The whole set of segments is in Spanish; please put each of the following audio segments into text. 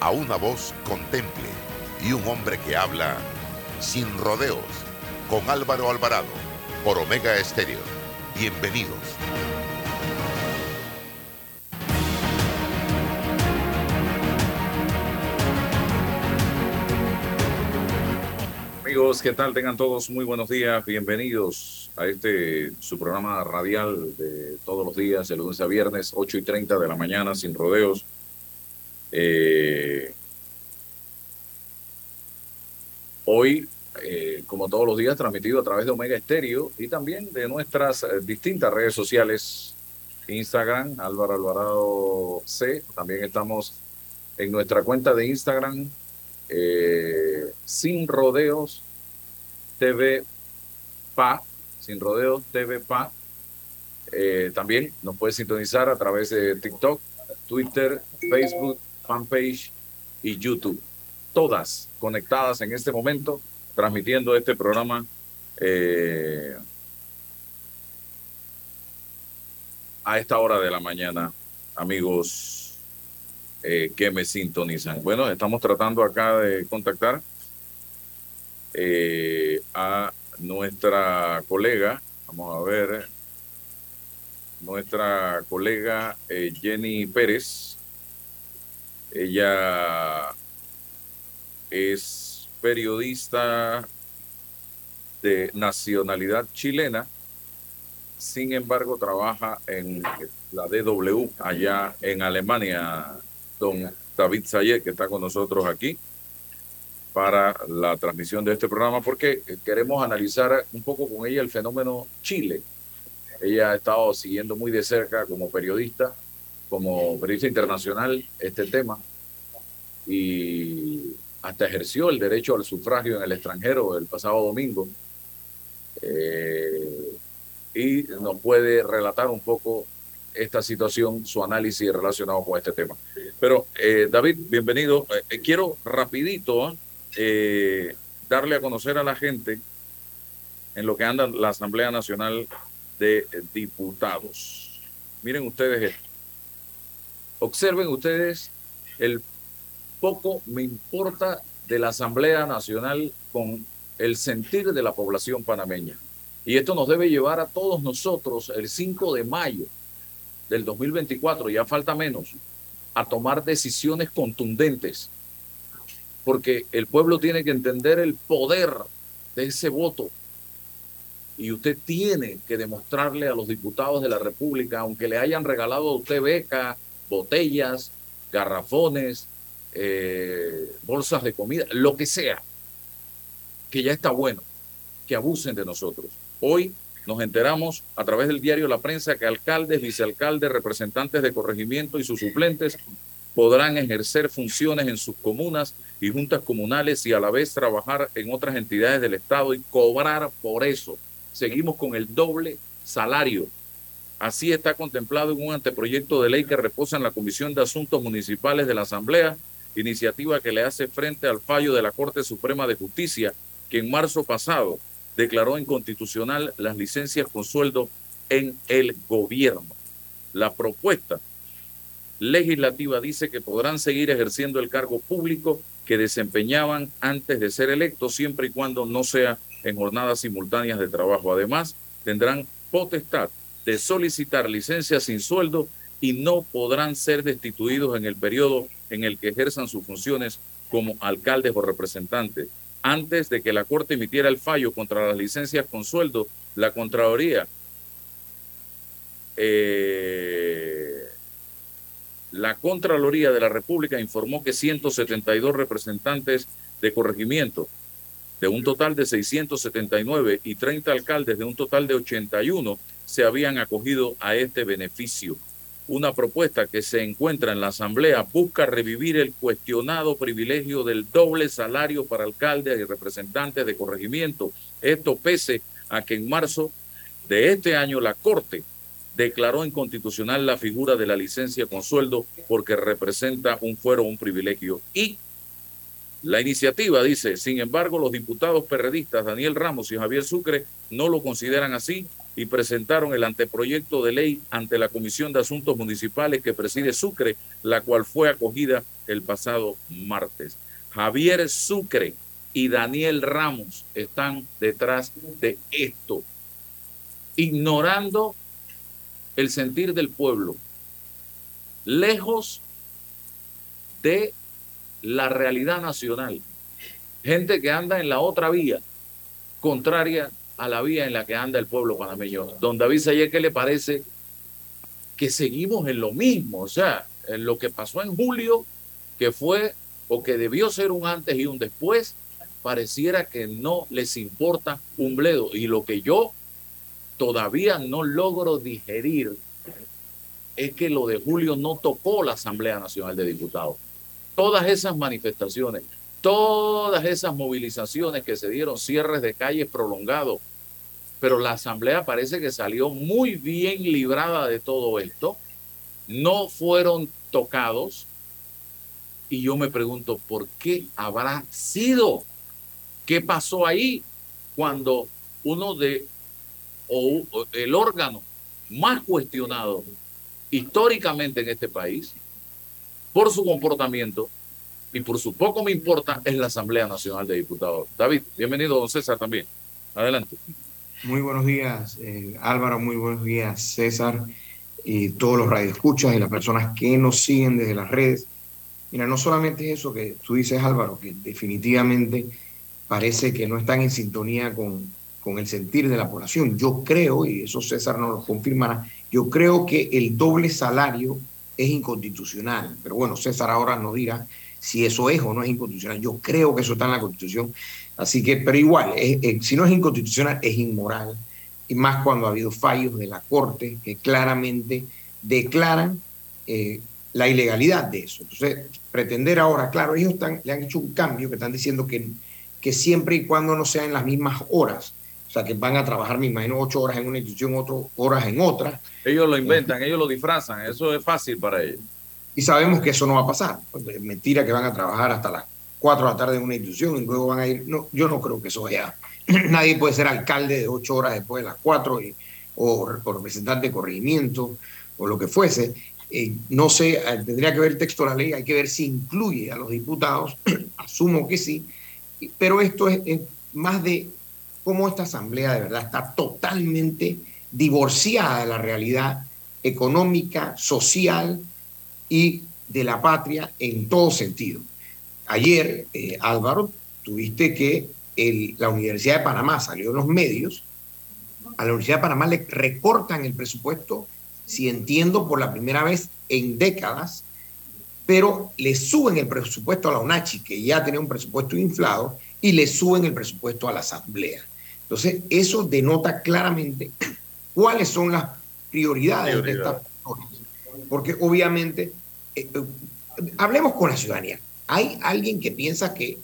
a una voz contemple y un hombre que habla sin rodeos con Álvaro Alvarado por Omega Estéreo. Bienvenidos. Amigos, ¿qué tal? Tengan todos muy buenos días. Bienvenidos a este su programa radial de todos los días, de lunes a viernes, 8 y 30 de la mañana, sin rodeos eh, hoy, eh, como todos los días, transmitido a través de Omega Estéreo y también de nuestras eh, distintas redes sociales, Instagram, Álvaro Alvarado C. También estamos en nuestra cuenta de Instagram, Sin Rodeos TV PA, Sin Rodeos TV PA. también nos puede sintonizar a través de TikTok, Twitter, Facebook fanpage y YouTube. Todas conectadas en este momento, transmitiendo este programa eh, a esta hora de la mañana, amigos eh, que me sintonizan. Bueno, estamos tratando acá de contactar eh, a nuestra colega, vamos a ver, nuestra colega Jenny Pérez, ella es periodista de nacionalidad chilena, sin embargo trabaja en la DW allá en Alemania, don David Sayet, que está con nosotros aquí para la transmisión de este programa, porque queremos analizar un poco con ella el fenómeno Chile. Ella ha estado siguiendo muy de cerca como periodista como periodista internacional este tema y hasta ejerció el derecho al sufragio en el extranjero el pasado domingo. Eh, y nos puede relatar un poco esta situación, su análisis relacionado con este tema. Pero, eh, David, bienvenido. Eh, quiero rapidito darle a conocer a la gente en lo que anda la Asamblea Nacional de Diputados. Miren ustedes esto. Observen ustedes el poco me importa de la Asamblea Nacional con el sentir de la población panameña. Y esto nos debe llevar a todos nosotros el 5 de mayo del 2024, ya falta menos, a tomar decisiones contundentes, porque el pueblo tiene que entender el poder de ese voto. Y usted tiene que demostrarle a los diputados de la República, aunque le hayan regalado a usted beca, botellas, garrafones, eh, bolsas de comida, lo que sea, que ya está bueno, que abusen de nosotros. Hoy nos enteramos a través del diario La Prensa que alcaldes, vicealcaldes, representantes de corregimiento y sus suplentes podrán ejercer funciones en sus comunas y juntas comunales y a la vez trabajar en otras entidades del Estado y cobrar por eso. Seguimos con el doble salario Así está contemplado en un anteproyecto de ley que reposa en la Comisión de Asuntos Municipales de la Asamblea, iniciativa que le hace frente al fallo de la Corte Suprema de Justicia, que en marzo pasado declaró inconstitucional las licencias con sueldo en el gobierno. La propuesta legislativa dice que podrán seguir ejerciendo el cargo público que desempeñaban antes de ser electos, siempre y cuando no sea en jornadas simultáneas de trabajo. Además, tendrán potestad de solicitar licencias sin sueldo y no podrán ser destituidos en el periodo en el que ejerzan sus funciones como alcaldes o representantes. Antes de que la Corte emitiera el fallo contra las licencias con sueldo, la Contraloría, eh, la Contraloría de la República informó que 172 representantes de corregimiento de un total de 679 y 30 alcaldes de un total de 81 se habían acogido a este beneficio. una propuesta que se encuentra en la Asamblea busca revivir el cuestionado privilegio del doble salario para alcaldes y representantes de corregimiento. Esto pese a que en marzo de este año la Corte declaró inconstitucional la figura de la licencia con sueldo porque representa un fuero un privilegio. Y la iniciativa dice, sin embargo, los diputados perredistas Daniel Ramos y Javier Sucre no lo consideran así y presentaron el anteproyecto de ley ante la Comisión de Asuntos Municipales que preside Sucre, la cual fue acogida el pasado martes. Javier Sucre y Daniel Ramos están detrás de esto, ignorando el sentir del pueblo, lejos de la realidad nacional. Gente que anda en la otra vía, contraria a la vía en la que anda el pueblo panameño. Don David Sayer, ¿qué le parece que seguimos en lo mismo? O sea, en lo que pasó en julio, que fue o que debió ser un antes y un después, pareciera que no les importa un bledo. Y lo que yo todavía no logro digerir es que lo de julio no tocó la Asamblea Nacional de Diputados. Todas esas manifestaciones, todas esas movilizaciones que se dieron, cierres de calles prolongados, pero la Asamblea parece que salió muy bien librada de todo esto, no fueron tocados, y yo me pregunto, ¿por qué habrá sido? ¿Qué pasó ahí cuando uno de o, el órgano más cuestionado históricamente en este país por su comportamiento y por su poco me importa es la Asamblea Nacional de Diputados. David, bienvenido, don César también. Adelante. Muy buenos días, eh, Álvaro, muy buenos días, César, y todos los radioescuchas y las personas que nos siguen desde las redes. Mira, no solamente eso que tú dices, Álvaro, que definitivamente parece que no están en sintonía con, con el sentir de la población. Yo creo, y eso César nos lo confirmará, yo creo que el doble salario es inconstitucional. Pero bueno, César ahora nos dirá si eso es o no es inconstitucional. Yo creo que eso está en la Constitución. Así que, pero igual, si no es inconstitucional, es inmoral. Y más cuando ha habido fallos de la Corte que claramente declaran eh, la ilegalidad de eso. Entonces, pretender ahora, claro, ellos están, le han hecho un cambio que están diciendo que, que siempre y cuando no sean las mismas horas o sea, que van a trabajar, me imagino, ocho horas en una institución, ocho horas en otra. Ellos lo inventan, ellos lo disfrazan, eso es fácil para ellos. Y sabemos que eso no va a pasar. Es mentira que van a trabajar hasta las cuatro de la tarde en una institución y luego van a ir. No, yo no creo que eso vaya. Nadie puede ser alcalde de ocho horas después de las cuatro o, representante de corregimiento o lo que fuese. Eh, no sé, eh, tendría que ver el texto de la ley, hay que ver si incluye a los diputados, asumo que sí, pero esto es más de cómo esta asamblea de verdad está totalmente divorciada de la realidad económica, social y de la patria en todo sentido. Ayer, eh, Álvaro, tuviste que la Universidad de Panamá salió en los medios, a la Universidad de Panamá le recortan el presupuesto, si entiendo, por la primera vez en décadas, pero le suben el presupuesto a la UNACHI, que ya tenía un presupuesto inflado, y le suben el presupuesto a la Asamblea. Entonces, eso denota claramente cuáles son las prioridades de estas personas. Porque obviamente, eh, hablemos con la ciudadanía. ¿Hay alguien que piensa que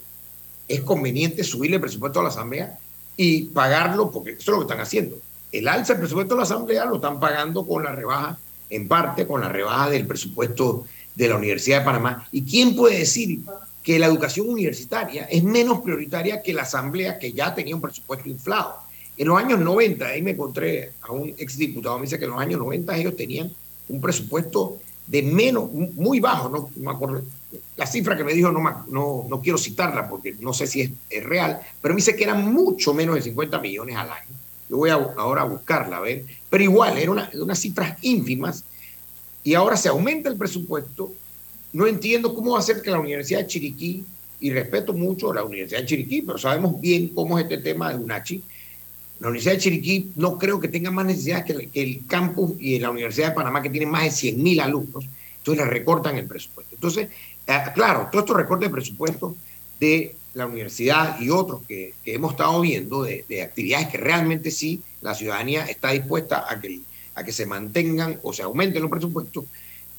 es conveniente subirle el presupuesto a la Asamblea y pagarlo? Porque eso es lo que están haciendo. El alza del presupuesto de la Asamblea lo están pagando con la rebaja, en parte con la rebaja del presupuesto de la Universidad de Panamá. ¿Y quién puede decir que la educación universitaria es menos prioritaria que la asamblea que ya tenía un presupuesto inflado. En los años 90, ahí me encontré a un exdiputado, me dice que en los años 90 ellos tenían un presupuesto de menos, muy bajo, no, me acuerdo, la cifra que me dijo no, no, no quiero citarla porque no sé si es, real, pero me dice que eran mucho menos de 50 millones al año. Yo voy ahora a buscarla, a ver, pero igual, eran una, unas cifras ínfimas y ahora se aumenta el presupuesto. No entiendo cómo va a ser que la Universidad de Chiriquí, y respeto mucho a la Universidad de Chiriquí, pero sabemos bien cómo es este tema de UNACHI, la Universidad de Chiriquí no creo que tenga más necesidades que el, campus y la Universidad de Panamá, que tienen más de 100.000 alumnos, entonces le recortan el presupuesto. Entonces, eh, claro, todos estos recortes de presupuesto de la universidad y otros que, hemos estado viendo, de, actividades que realmente sí la ciudadanía está dispuesta a que a que se mantengan o se aumenten los presupuestos,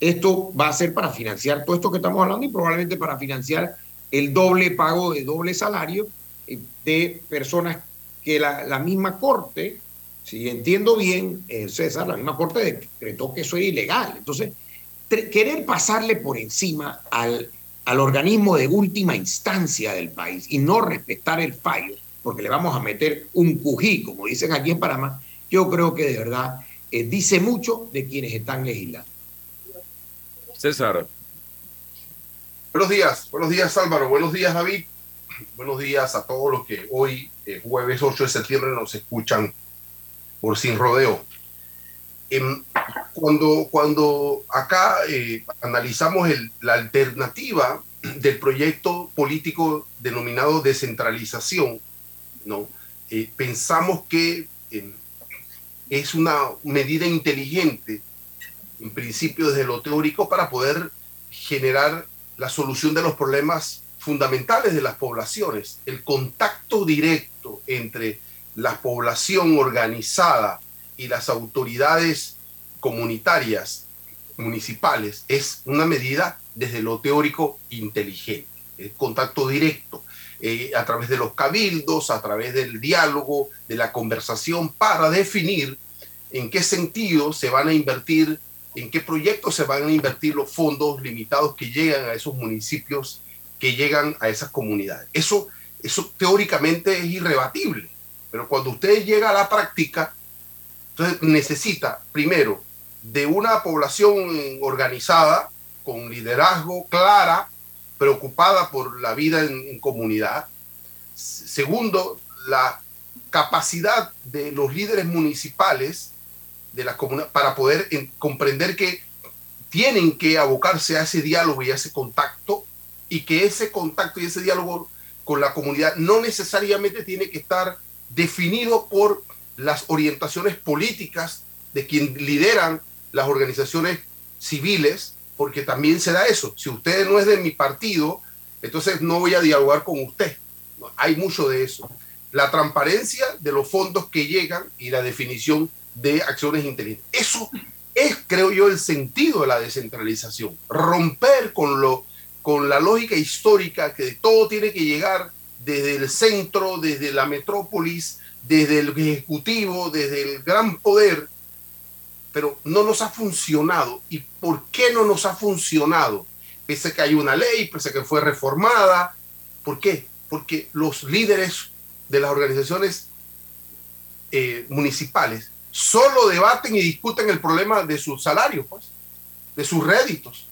esto va a ser para financiar todo esto que estamos hablando y probablemente para financiar el doble pago de doble salario eh, de personas que la, misma Corte, si entiendo bien, eh, César, la misma Corte decretó que eso es ilegal. Entonces, querer pasarle por encima al, al organismo de última instancia del país y no respetar el fallo, porque le vamos a meter un cují, como dicen aquí en Panamá, yo creo que de verdad eh, dice mucho de quienes están legislando. César. Buenos días, buenos días Álvaro, buenos días David, buenos días a todos los que hoy, eh, jueves 8 de septiembre, nos escuchan por Sin Rodeo. Em, cuando, cuando acá eh, analizamos la alternativa del proyecto político denominado descentralización, ¿no? Eh, pensamos que em, es una medida inteligente, en principio desde lo teórico, para poder generar la solución de los problemas fundamentales de las poblaciones, el contacto directo entre la población organizada y las autoridades comunitarias municipales es una medida desde lo teórico inteligente, el contacto directo eh, a través de los cabildos, a través del diálogo, de la conversación, para definir en qué sentido se van a invertir, en qué proyectos se van a invertir los fondos limitados que llegan a esos municipios, que llegan a esas comunidades. Eso, eso teóricamente es irrebatible, pero cuando usted llega a la práctica, entonces necesita primero de una población organizada, con liderazgo clara, preocupada por la vida en, comunidad. Segundo, la capacidad de los líderes municipales de la comunidad para poder comprender que tienen que abocarse a ese diálogo y a ese contacto y que ese contacto y ese diálogo con la comunidad no necesariamente tiene que estar definido por las orientaciones políticas de quien lideran las organizaciones civiles porque también se da eso. Si usted no es de mi partido, entonces no voy a dialogar con usted. Hay mucho de eso. La transparencia de los fondos que llegan y la definición de acciones inteligentes. Eso es, creo yo, el sentido de la descentralización. Romper con, lo, con la lógica histórica que todo tiene que llegar desde el centro, desde la metrópolis, desde el ejecutivo, desde el gran poder, pero no nos ha funcionado. ¿Y por qué no nos ha funcionado? Pese a que hay una ley, pese a que fue reformada. ¿Por qué? Porque los líderes de las organizaciones eh, municipales solo debaten y discuten el problema de sus salarios, pues, de sus réditos.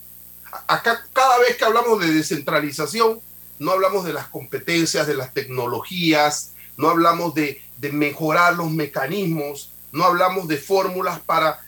Acá cada vez que hablamos de descentralización, no hablamos de las competencias, de las tecnologías, no hablamos de, mejorar los mecanismos, no hablamos de fórmulas para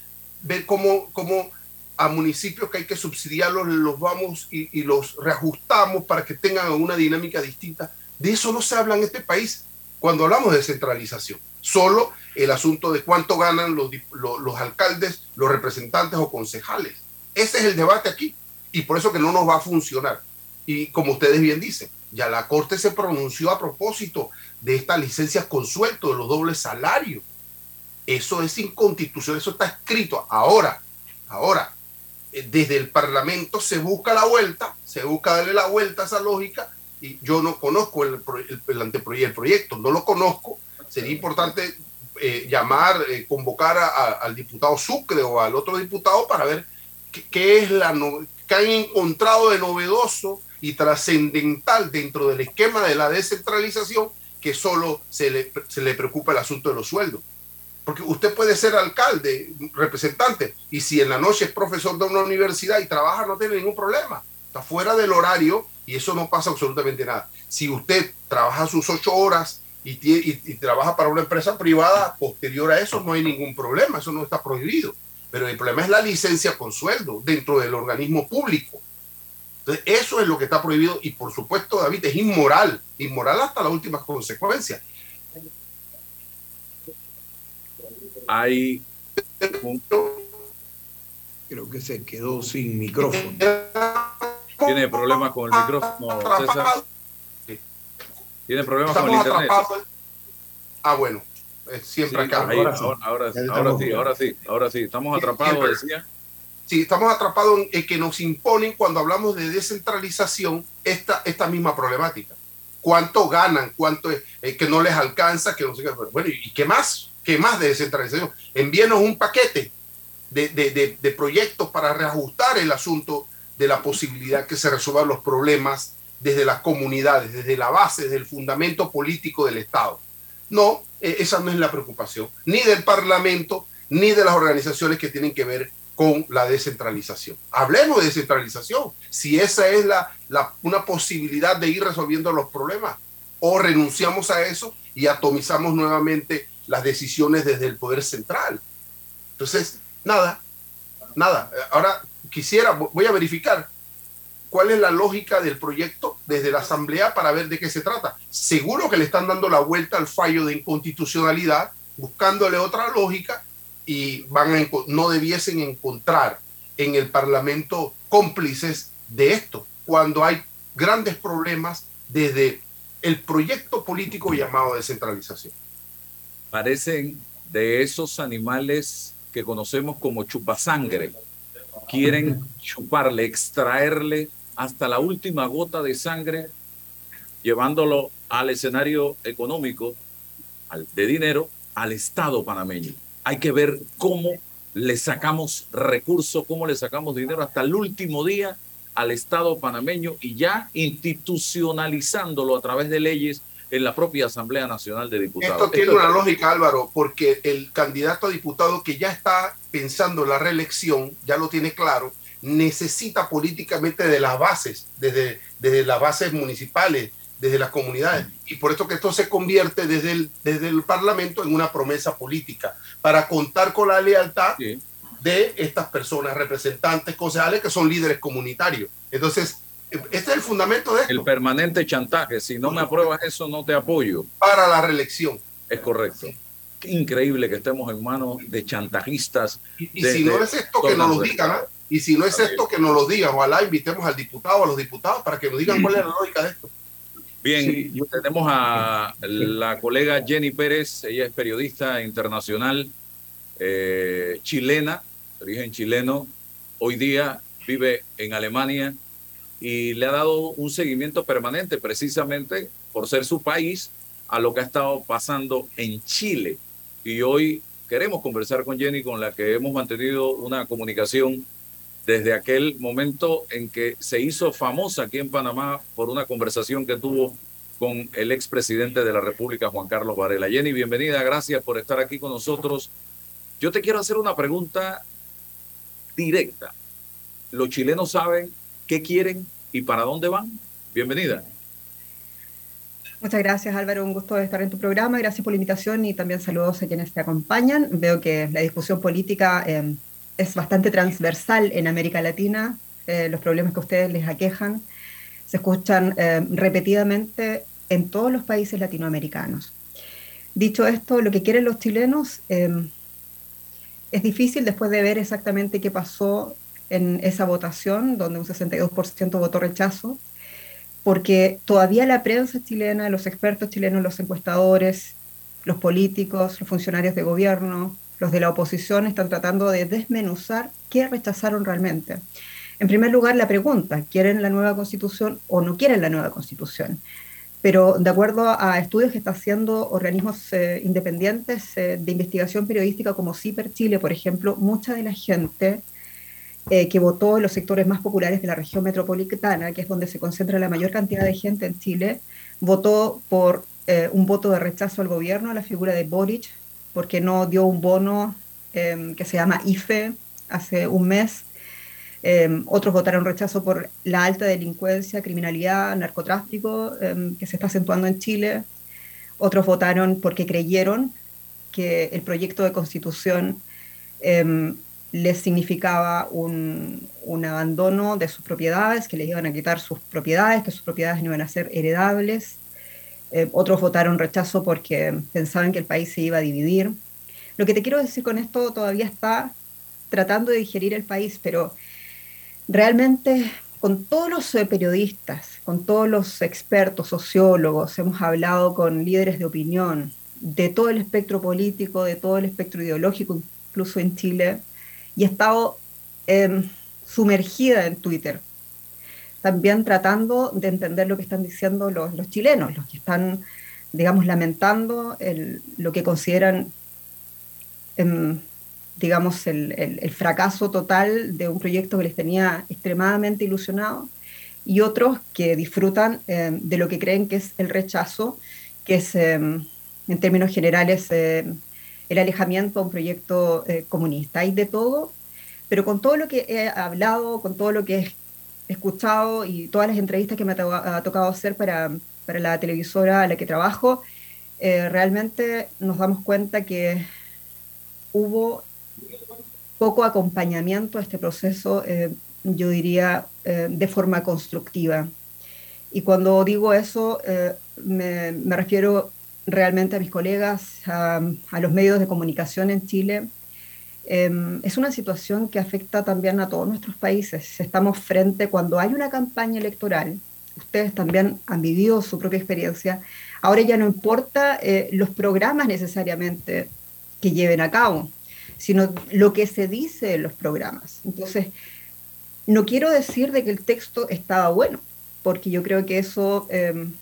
ver cómo, cómo a municipios que hay que subsidiarlos los vamos y, los reajustamos para que tengan una dinámica distinta. De eso no se habla en este país cuando hablamos de centralización. Solo el asunto de cuánto ganan los, los, alcaldes, los representantes o concejales. Ese es el debate aquí. Y por eso que no nos va a funcionar. Y como ustedes bien dicen, ya la Corte se pronunció a propósito de estas licencias con suelto, de los dobles salarios. Eso es inconstitucional, eso está escrito. Ahora, ahora, eh, desde el Parlamento se busca la vuelta, se busca darle la vuelta a esa lógica y yo no conozco el, el, anteproyecto, el proyecto, no lo conozco. Sería importante eh, llamar, eh, convocar al diputado Sucre o al otro diputado para ver qué, es la qué han encontrado de novedoso y trascendental dentro del esquema de la descentralización que solo se le, se le preocupa el asunto de los sueldos. Porque usted puede ser alcalde, representante, y si en la noche es profesor de una universidad y trabaja, no tiene ningún problema. Está fuera del horario y eso no pasa absolutamente nada. Si usted trabaja sus ocho horas y, y, trabaja para una empresa privada, posterior a eso no hay ningún problema, eso no está prohibido. Pero el problema es la licencia con sueldo dentro del organismo público. Entonces, eso es lo que está prohibido y por supuesto, David, es inmoral, inmoral hasta las últimas consecuencias. hay Creo que se quedó sin micrófono. Tiene problemas con el micrófono, César. Tiene problemas con el internet. Ah, bueno. Siempre acá. ahora, ahora, sí, ahora sí, ahora sí. Estamos atrapados, decía. Sí, estamos atrapados en, que nos imponen cuando hablamos de descentralización esta, esta misma problemática. ¿Cuánto ganan? ¿Cuánto es, que no les alcanza? Que no sé qué. Bueno, ¿y qué más? ¿Qué más de descentralización? Envíenos un paquete de, de, de proyectos para reajustar el asunto de la posibilidad que se resuelvan los problemas desde las comunidades, desde la base, desde el fundamento político del Estado. No, e, esa no es la preocupación, ni del Parlamento, ni de las organizaciones que tienen que ver con la descentralización. Hablemos de descentralización, si esa es la, una posibilidad de ir resolviendo los problemas, o renunciamos a eso y atomizamos nuevamente las decisiones desde el poder central. Entonces, nada, nada. Ahora quisiera, voy a verificar cuál es la lógica del proyecto desde la Asamblea para ver de qué se trata. Seguro que le están dando la vuelta al fallo de inconstitucionalidad, buscándole otra lógica y van a, no debiesen encontrar en el Parlamento cómplices de esto, cuando hay grandes problemas desde el proyecto político llamado descentralización. Parecen de esos animales que conocemos como chupasangre. Quieren chuparle, extraerle hasta la última gota de sangre, llevándolo al escenario económico, de dinero, al Estado panameño. Hay que ver cómo le sacamos recursos, cómo le sacamos dinero hasta el último día al Estado panameño y ya institucionalizándolo a través de leyes en la propia Asamblea Nacional de Diputados. Esto tiene una lógica, Álvaro, porque el candidato a diputado que ya está pensando en la reelección, ya lo tiene claro, necesita políticamente de las bases, desde, desde las bases municipales, desde las comunidades. Y por eso que esto se convierte desde el, desde el Parlamento en una promesa política, para contar con la lealtad de estas personas, representantes, concejales, que son líderes comunitarios. Entonces, este es el fundamento de esto. El permanente chantaje. Si no me apruebas eso, no te apoyo. Para la reelección. Es correcto. Qué increíble que estemos en manos de chantajistas. Y, si no es esto, que nos lo digan. ¿ah? Y si no es esto, que nos lo digan. Ojalá invitemos al diputado, a los diputados, para que nos digan cuál es la lógica de esto. Bien, tenemos a la colega Jenny Pérez, ella es periodista internacional eh, chilena, de origen chileno, hoy día vive en Alemania y le ha dado un seguimiento permanente precisamente por ser su país a lo que ha estado pasando en Chile. Y hoy queremos conversar con Jenny, con la que hemos mantenido una comunicación desde aquel momento en que se hizo famosa aquí en Panamá por una conversación que tuvo con el expresidente de la República, Juan Carlos Varela. Jenny, bienvenida, gracias por estar aquí con nosotros. Yo te quiero hacer una pregunta directa. ¿Los chilenos saben qué quieren y para dónde van? Bienvenida. Muchas gracias Álvaro, un gusto estar en tu programa, gracias por la invitación y también saludos a quienes te acompañan. Veo que la discusión política eh, es bastante transversal en América Latina. Eh, los problemas que ustedes les aquejan se escuchan eh, repetidamente en todos los países latinoamericanos. Dicho esto, lo que quieren los chilenos eh, es difícil después de ver exactamente qué pasó en esa votación, donde un 62% votó rechazo, porque todavía la prensa chilena, los expertos chilenos, los encuestadores, los políticos, los funcionarios de gobierno, los de la oposición están tratando de desmenuzar qué rechazaron realmente. En primer lugar, la pregunta, ¿quieren la nueva constitución o no quieren la nueva constitución? Pero de acuerdo a estudios que están haciendo organismos eh, independientes eh, de investigación periodística como CIPER Chile, por ejemplo, mucha de la gente eh, que votó en los sectores más populares de la región metropolitana, que es donde se concentra la mayor cantidad de gente en Chile, votó por un voto de rechazo al gobierno, a la figura de Boric, porque no dio un bono em, que se llama IFE hace un mes. Em, otros votaron rechazo por la alta delincuencia, criminalidad, narcotráfico em, que se está acentuando en Chile. Otros votaron porque creyeron que el proyecto de constitución les significaba un, un, abandono de sus propiedades, que les iban a quitar sus propiedades, que sus propiedades no iban a ser heredables. Eh, otros votaron rechazo porque pensaban que el país se iba a dividir. Lo que te quiero decir con esto todavía está tratando de digerir el país, pero realmente con todos los eh, periodistas, con todos los expertos, sociólogos, hemos hablado con líderes de opinión, de todo el espectro político, de todo el espectro ideológico, incluso en Chile, y he estado em, sumergida en Twitter, también tratando de entender lo que están diciendo los, chilenos, los que están, digamos, lamentando lo que consideran, em, digamos, el, fracaso total de un proyecto que les tenía extremadamente ilusionado, y otros que disfrutan em, de lo que creen que es el rechazo, que es, en términos generales, el alejamiento a un proyecto eh, comunista. Hay de todo, pero con todo lo que he hablado, con todo lo que he escuchado y todas las entrevistas que me ha, tocado hacer para, para, la televisora a la que trabajo, eh, realmente nos damos cuenta que hubo poco acompañamiento a este proceso, eh, yo diría, de forma constructiva. Y cuando digo eso, me, me refiero realmente a mis colegas, a, los medios de comunicación en Chile. Em, es una situación que afecta también a todos nuestros países. Estamos frente, cuando hay una campaña electoral, ustedes también han vivido su propia experiencia, ahora ya no importa eh, los programas necesariamente que lleven a cabo, sino lo que se dice en los programas. Entonces, no quiero decir de que el texto estaba bueno, porque yo creo que eso... Em,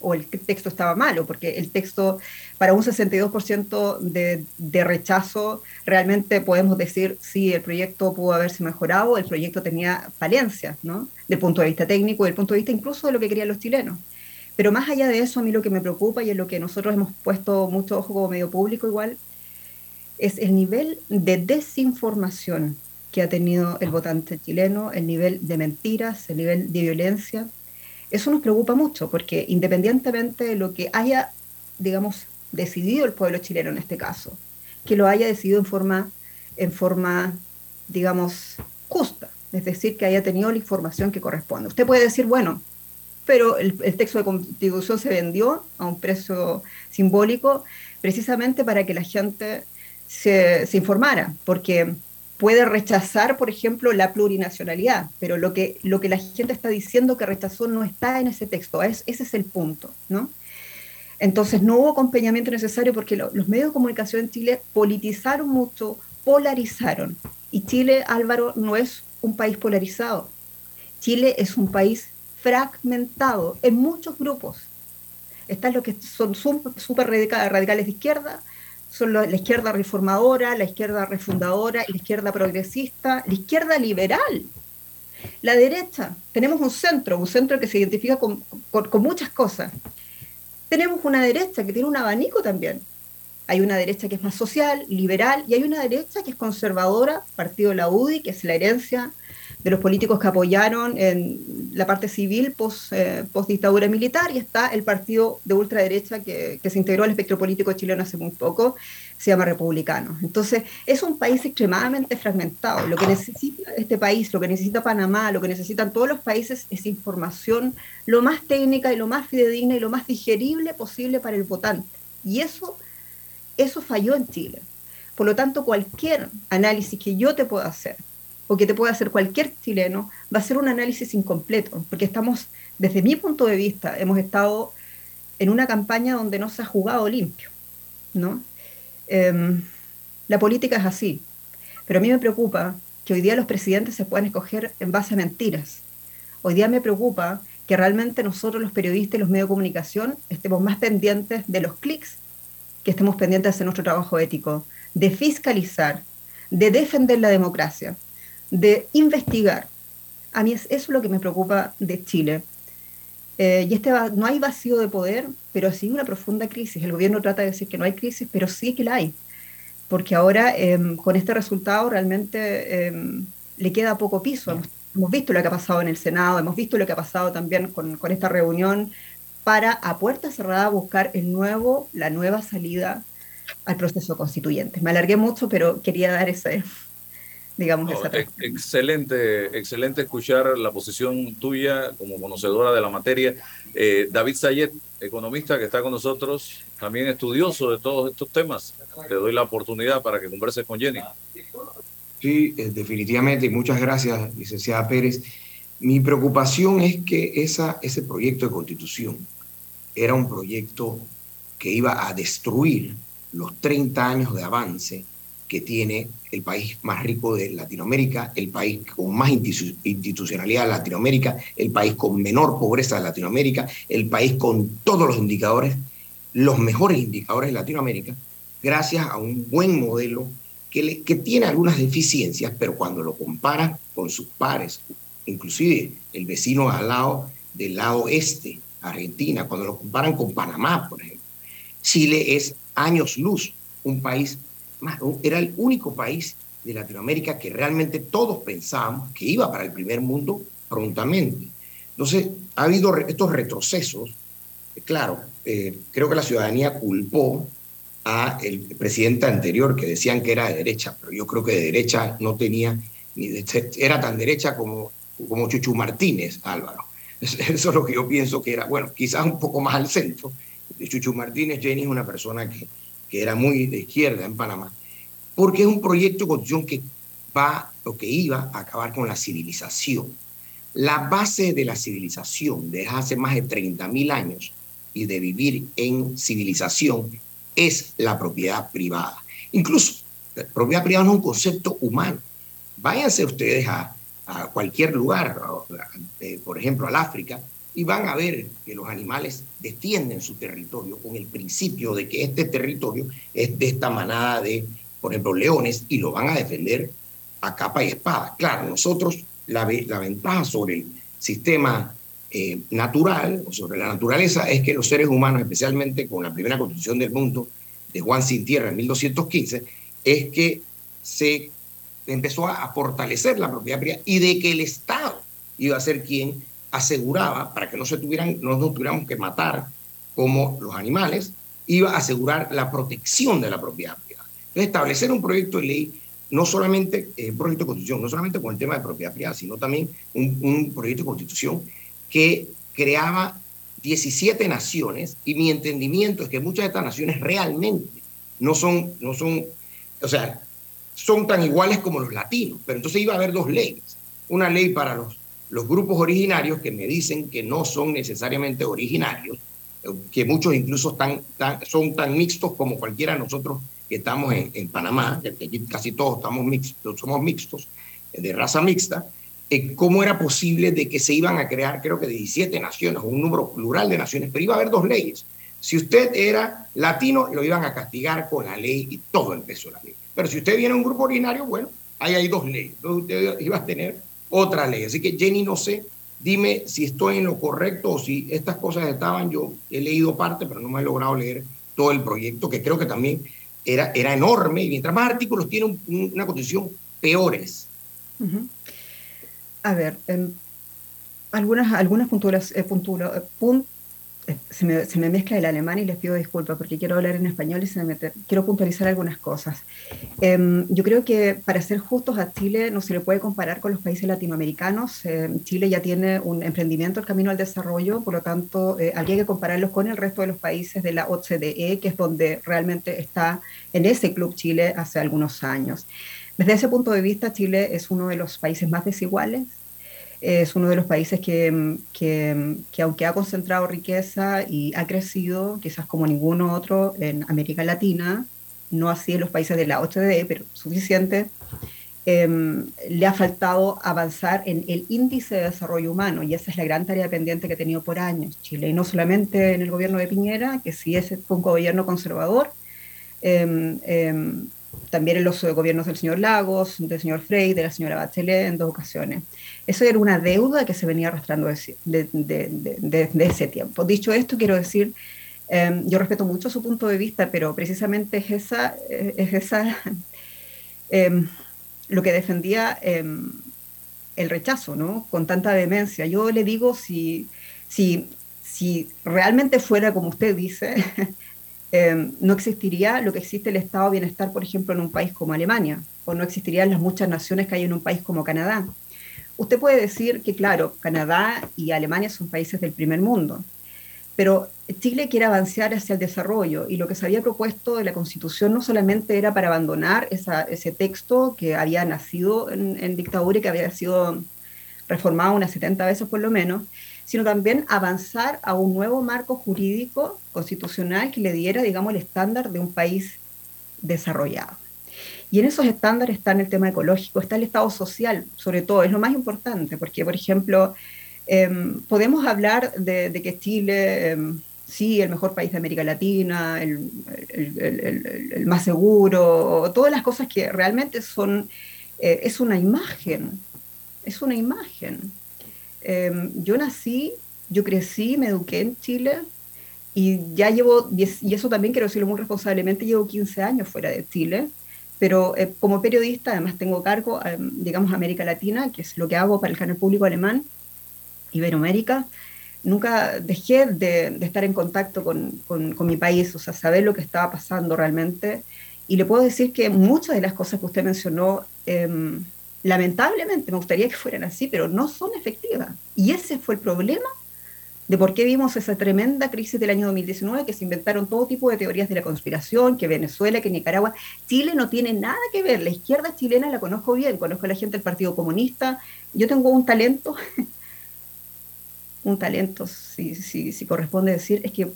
o el texto estaba malo, porque el texto para un 62% de, rechazo realmente podemos decir si el proyecto pudo haberse mejorado, el proyecto tenía falencias, ¿no? Del punto de vista técnico, del punto de vista incluso de lo que querían los chilenos. Pero más allá de eso, a mí lo que me preocupa y en lo que nosotros hemos puesto mucho ojo como medio público igual, es el nivel de desinformación que ha tenido el votante chileno, el nivel de mentiras, el nivel de violencia, eso nos preocupa mucho, porque independientemente de lo que haya, digamos, decidido el pueblo chileno en este caso, que lo haya decidido en forma, en forma digamos, justa, es decir, que haya tenido la información que corresponde. Usted puede decir, bueno, pero el, texto de constitución se vendió a un precio simbólico precisamente para que la gente se informara, porque puede rechazar, por ejemplo, la plurinacionalidad, pero lo que, lo que la gente está diciendo que rechazó no está en ese texto, es, ese es el punto, ¿no? Entonces no hubo acompañamiento necesario porque lo, los medios de comunicación en Chile politizaron mucho, polarizaron. Y Chile, Álvaro, no es un país polarizado. Chile es un país fragmentado en muchos grupos. Están los que son súper radicales de izquierda, son la izquierda reformadora, la izquierda refundadora, la izquierda progresista, la izquierda liberal. La derecha, tenemos un centro, un centro que se identifica con, con, muchas cosas. Tenemos una derecha que tiene un abanico también. Hay una derecha que es más social, liberal, y hay una derecha que es conservadora, partido de la UDI, que es la herencia de los políticos que apoyaron en la parte civil post, eh, post dictadura militar y está el partido de ultraderecha que, que, se integró al espectro político chileno hace muy poco, se llama Republicano. Entonces, es un país extremadamente fragmentado. Lo que necesita este país, lo que necesita Panamá, lo que necesitan todos los países es información lo más técnica y lo más fidedigna y lo más digerible posible para el votante. Y eso, eso falló en Chile. Por lo tanto, cualquier análisis que yo te pueda hacer o que te pueda hacer cualquier chileno, va a ser un análisis incompleto, porque estamos, desde mi punto de vista, hemos estado en una campaña donde no se ha jugado limpio, ¿no? Em, la política es así, pero a mí me preocupa que hoy día los presidentes se puedan escoger en base a mentiras. Hoy día me preocupa que realmente nosotros los periodistas y los medios de comunicación estemos más pendientes de los clics, que estemos pendientes de nuestro trabajo ético, de fiscalizar, de defender la democracia de investigar. A mí es eso lo que me preocupa de Chile. Eh, y este no hay vacío de poder, pero sí una profunda crisis. El gobierno trata de decir que no hay crisis, pero sí que la hay. Porque ahora, em, con este resultado, realmente em, le queda poco piso. Hemos, hemos, visto lo que ha pasado en el Senado, hemos visto lo que ha pasado también con, con esta reunión para, a puerta cerrada, buscar el nuevo, la nueva salida al proceso constituyente. Me alargué mucho, pero quería dar ese, digamos. excelente, excelente escuchar la posición tuya como conocedora de la materia. Eh, David Sayet, economista que está con nosotros, también estudioso de todos estos temas. Te doy la oportunidad para que converses con Jenny. Sí, eh, definitivamente, y muchas gracias, licenciada Pérez. Mi preocupación es que esa, ese proyecto de constitución era un proyecto que iba a destruir los 30 años de avance que tiene el país más rico de Latinoamérica, el país con más institucionalidad de Latinoamérica, el país con menor pobreza de Latinoamérica, el país con todos los indicadores, los mejores indicadores de Latinoamérica, gracias a un buen modelo que, tiene algunas deficiencias, pero cuando lo compara con sus pares, inclusive el vecino al lado del lado este, Argentina, cuando lo comparan con Panamá, por ejemplo, Chile es años luz, un país era el único país de Latinoamérica que realmente todos pensábamos que iba para el primer mundo prontamente. Entonces, ha habido estos retrocesos. Claro, eh, creo que la ciudadanía culpó a el presidente anterior que decían que era de derecha, pero yo creo que de derecha no tenía, ni era tan derecha como, como Chuchu Martínez, Álvaro. Eso es lo que yo pienso que era, bueno, quizás un poco más al centro. Chuchu Martínez, Jenny es una persona que que era muy de izquierda en Panamá, porque es un proyecto de que va que iba a acabar con la civilización. La base de la civilización desde hace más de 30.000 años y de vivir en civilización es la propiedad privada. Incluso, propiedad privada no es un concepto humano. Váyanse ustedes a, a cualquier lugar, eh, por ejemplo, al África, y van a ver que los animales defienden su territorio con el principio de que este territorio es de esta manada de, por ejemplo, leones y lo van a defender a capa y espada. Claro, nosotros la, la ventaja sobre el sistema eh, natural o sobre la naturaleza es que los seres humanos, especialmente con la primera constitución del mundo de Juan Sin Tierra en 1215, es que se empezó a fortalecer la propiedad privada y de que el Estado iba a ser quien aseguraba, para que no, se tuvieran, no nos tuviéramos que matar como los animales, iba a asegurar la protección de la propiedad privada. Entonces, establecer un proyecto de ley, no solamente eh, un proyecto de constitución, no solamente con el tema de propiedad privada, sino también un, un proyecto de constitución que creaba 17 naciones y mi entendimiento es que muchas de estas naciones realmente no son, no son, o sea, son tan iguales como los latinos, pero entonces iba a haber dos leyes, una ley para los los grupos originarios que me dicen que no son necesariamente originarios, que muchos incluso son tan mixtos como cualquiera de nosotros que estamos en, Panamá, que aquí casi todos somos mixtos, de raza mixta, eh, cómo era posible de que se iban a crear, creo que 17 naciones, un número plural de naciones, pero iba a haber dos leyes. Si usted era latino, lo iban a castigar con la ley y todo el de la ley. Pero si usted viene a un grupo originario, bueno, ahí hay dos leyes. Entonces usted iba a tener otra ley. Así que Jenny, no sé, dime si estoy en lo correcto o si estas cosas estaban, yo he leído parte, pero no me he logrado leer todo el proyecto, que creo que también era, era enorme, y mientras más artículos tiene una condición, peores. A ver, em, algunas, algunas punturas, eh, eh, se me, se me, mezcla el alemán y les pido disculpas porque quiero hablar en español y se me quiero puntualizar algunas cosas. Em, yo creo que para ser justos a Chile no se le puede comparar con los países latinoamericanos. Em, Chile ya tiene un emprendimiento el camino al desarrollo, por lo tanto eh, habría que compararlos con el resto de los países de la OCDE, que es donde realmente está en ese club Chile hace algunos años. Desde ese punto de vista, Chile es uno de los países más desiguales es uno de los países que, que, aunque ha concentrado riqueza y ha crecido, quizás como ninguno otro en América Latina, no así en los países de la OCDE, pero suficiente, em, le ha faltado avanzar en el índice de desarrollo humano y esa es la gran tarea pendiente que ha tenido por años. Chile, y no solamente en el gobierno de Piñera, que sí es, fue un gobierno conservador, em, em, también en los gobiernos del señor Lagos, del señor Frey, de la señora Bachelet en dos ocasiones. Eso era una deuda que se venía arrastrando desde de, ese tiempo. Dicho esto, quiero decir, em, yo respeto mucho su punto de vista, pero precisamente es esa, eh, es esa em, lo que defendía em, el rechazo, ¿no? Con tanta demencia. Yo le digo, si, si, si realmente fuera como usted dice, no existiría lo que existe el estado de bienestar, por ejemplo, en un país como Alemania, o no existirían las muchas naciones que hay en un país como Canadá. Usted puede decir que, claro, Canadá y Alemania son países del primer mundo, pero Chile quiere avanzar hacia el desarrollo y lo que se había propuesto de la Constitución no solamente era para abandonar ese texto que había nacido en, dictadura y que había sido reformado unas 70 veces por lo menos, sino también avanzar a un nuevo marco jurídico constitucional que le diera, digamos, el estándar de un país desarrollado. Y en esos estándares está el tema ecológico, está el estado social, sobre todo, es lo más importante, porque, por ejemplo, em, podemos hablar de, que Chile, em, sí, el mejor país de América Latina, el, el, más seguro, todas las cosas que realmente son, eh, es una imagen, es una imagen. Em, yo nací, yo crecí, me eduqué en Chile, y ya llevo, y eso también quiero decirlo muy responsablemente, llevo 15 años fuera de Chile, pero eh, como periodista además tengo cargo, eh, digamos, América Latina, que es lo que hago para el canal público alemán, Iberoamérica. Nunca dejé de, estar en contacto con, con, mi país, o sea, saber lo que estaba pasando realmente. Y le puedo decir que muchas de las cosas que usted mencionó, em, lamentablemente, me gustaría que fueran así, pero no son efectivas. Y ese fue el problema de por qué vimos esa tremenda crisis del año 2019, que se inventaron todo tipo de teorías de la conspiración, que Venezuela, que Nicaragua, Chile no tiene nada que ver, la izquierda chilena la conozco bien, conozco a la gente del Partido Comunista, yo tengo un talento, un talento, si, si, si corresponde decir, es que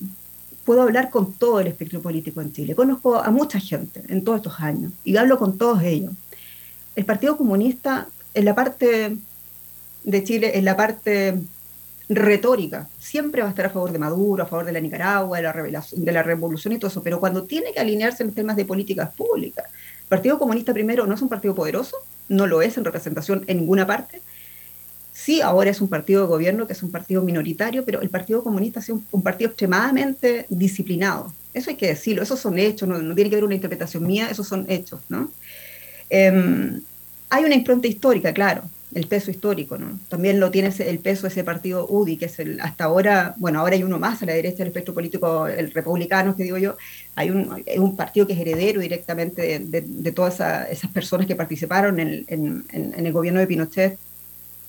puedo hablar con todo el espectro político en Chile, conozco a mucha gente en todos estos años y hablo con todos ellos. El Partido Comunista en la parte de Chile, en la parte retórica. Siempre va a estar a favor de Maduro, a favor de la Nicaragua, de la, de la revolución y todo eso, pero cuando tiene que alinearse en temas de políticas públicas, el Partido Comunista primero no es un partido poderoso, no lo es en representación en ninguna parte. Sí, ahora es un partido de gobierno que es un partido minoritario, pero el Partido Comunista es un, partido extremadamente disciplinado. Eso hay que decirlo, esos son hechos, no, tiene que haber una interpretación mía, esos son hechos, ¿no? Em, hay una impronta histórica, claro, el peso histórico, ¿no? También lo tiene el peso de ese partido UDI, que es el, hasta ahora, bueno, ahora hay uno más a la derecha del espectro político, el republicano, que digo yo, hay un, un partido que es heredero directamente de, todas esas personas que participaron en, el gobierno de Pinochet,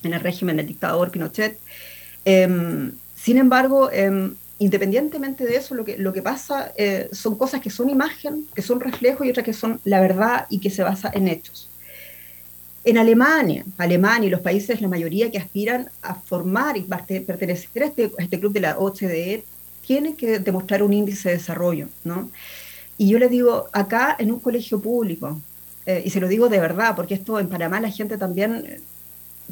en el régimen del dictador Pinochet. Em, sin embargo, em, independientemente de eso, lo que, pasa eh, son cosas que son imagen, que son reflejo y otras que son la verdad y que se basa en hechos. En Alemania, Alemania y los países, la mayoría que aspiran a formar y pertenecer a este, este club de la OCDE, tienen que demostrar un índice de desarrollo, ¿no? Y yo le digo, acá en un colegio público, eh, y se lo digo de verdad, porque esto en Panamá la gente también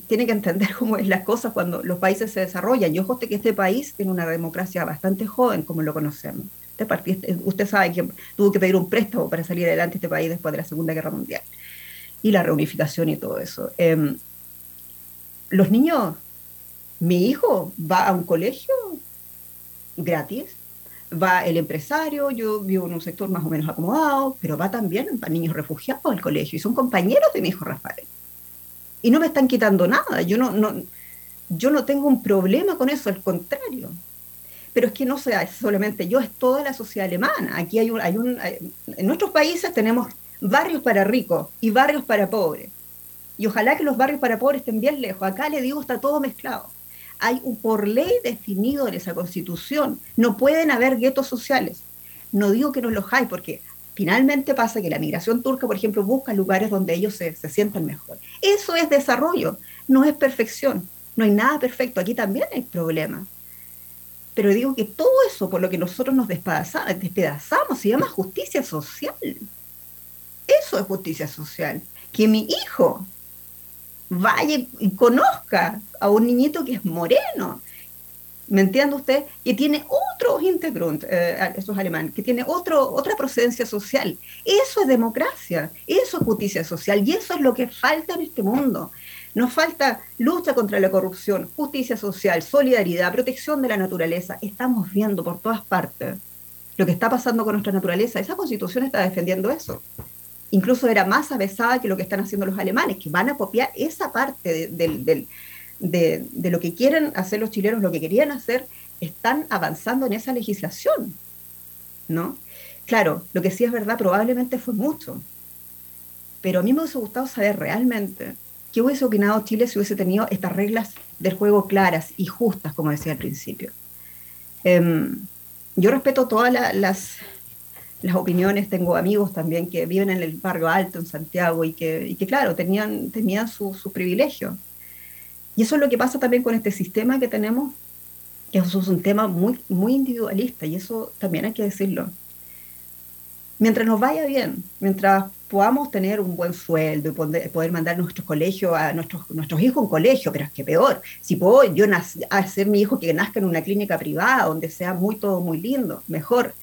tiene que entender cómo es las cosas cuando los países se desarrollan. Yo que este país tiene una democracia bastante joven, como lo conocemos. Usted sabe que tuvo que pedir un préstamo para salir adelante este país después de la Segunda Guerra Mundial y la reunificación y todo eso. Em, los niños, mi hijo va a un colegio gratis, va el empresario, yo vivo en un sector más o menos acomodado, pero va también para niños refugiados al colegio y son compañeros de mi hijo Rafael. Y no me están quitando nada, yo no, no, yo no tengo un problema con eso, al contrario. Pero es que no sea solamente yo, es toda la sociedad alemana. Aquí hay un, hay un, en nuestros países tenemos barrios para ricos y barrios para pobres. Y ojalá que los barrios para pobres estén bien lejos. Acá le digo, está todo mezclado. Hay un por ley definido en esa constitución. No pueden haber guetos sociales. No digo que no los hay, porque finalmente pasa que la migración turca, por ejemplo, busca lugares donde ellos se, se sientan mejor. Eso es desarrollo, no es perfección. No hay nada perfecto. Aquí también hay problemas. Pero digo que todo eso por lo que nosotros nos despedazamos se llama justicia social. Eso es justicia social. Que mi hijo vaya y conozca a un niñito que es moreno. ¿Me entiende usted? Que tiene otro Hintergrund, eh, esos alemanes, que tiene otro, otra procedencia social. Eso es democracia, eso es justicia social y eso es lo que falta en este mundo. Nos falta lucha contra la corrupción, justicia social, solidaridad, protección de la naturaleza. Estamos viendo por todas partes lo que está pasando con nuestra naturaleza. Esa constitución está defendiendo eso incluso era más avesada que lo que están haciendo los alemanes, que van a copiar esa parte de, lo que quieren hacer los chilenos, lo que querían hacer, están avanzando en esa legislación, ¿no? Claro, lo que sí es verdad probablemente fue mucho, pero a mí me hubiese gustado saber realmente qué hubiese opinado Chile si hubiese tenido estas reglas del juego claras y justas, como decía al principio. Em, yo respeto todas las, las opiniones, tengo amigos también que viven en el barrio alto en Santiago y que, que claro, tenían, tenían su, su privilegio. Y eso es lo que pasa también con este sistema que tenemos Eso es un tema muy, muy individualista y eso también hay que decirlo. Mientras nos vaya bien, mientras podamos tener un buen sueldo y poder, mandar a nuestros colegios, a nuestros, nuestros hijos a un colegio, pero es que peor, si puedo yo hacer mi hijo que nazca en una clínica privada, donde sea muy todo muy lindo, mejor.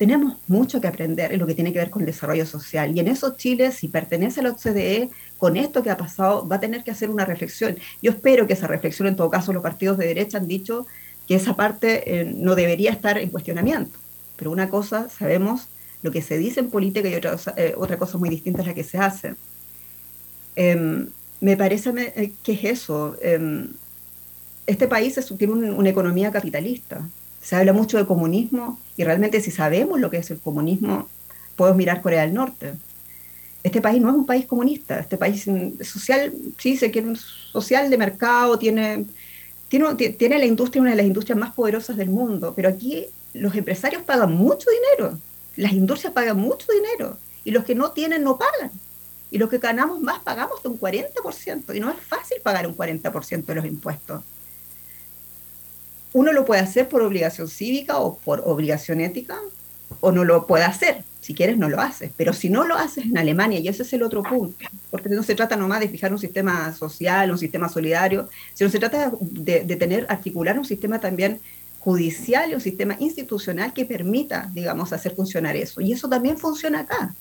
Tenemos mucho que aprender en lo que tiene que ver con el desarrollo social. Y en eso Chile, si pertenece a la OCDE, con esto que ha pasado, va a tener que hacer una reflexión. Yo espero que esa reflexión, en todo caso, los partidos de derecha han dicho que esa parte eh, no debería estar en cuestionamiento. Pero una cosa, sabemos lo que se dice en política y otra, eh, otra cosa muy distinta es la que se hace. Em, me parece eh, que es eso. Em, este país tiene una economía capitalista. Se habla mucho de comunismo y realmente si sabemos lo que es el comunismo, podemos mirar Corea del Norte. Este país no es un país comunista, este país social, sí, se quiere un social de mercado, tiene tiene, la industria, una de las industrias más poderosas del mundo, pero aquí los empresarios pagan mucho dinero, las industrias pagan mucho dinero, y los que no tienen no pagan. Y los que ganamos más pagamos hasta un 40%, y no es fácil pagar un 40% de los impuestos. Uno lo puede hacer por obligación cívica o por obligación ética, o no lo puede hacer. Si quieres, no lo haces. Pero si no lo haces en Alemania, y ese es el otro punto, porque no se trata nomás de fijar un sistema social, un sistema solidario, sino se trata de, tener, articular un sistema también judicial y un sistema institucional que permita, digamos, hacer funcionar eso. Y eso también funciona acá.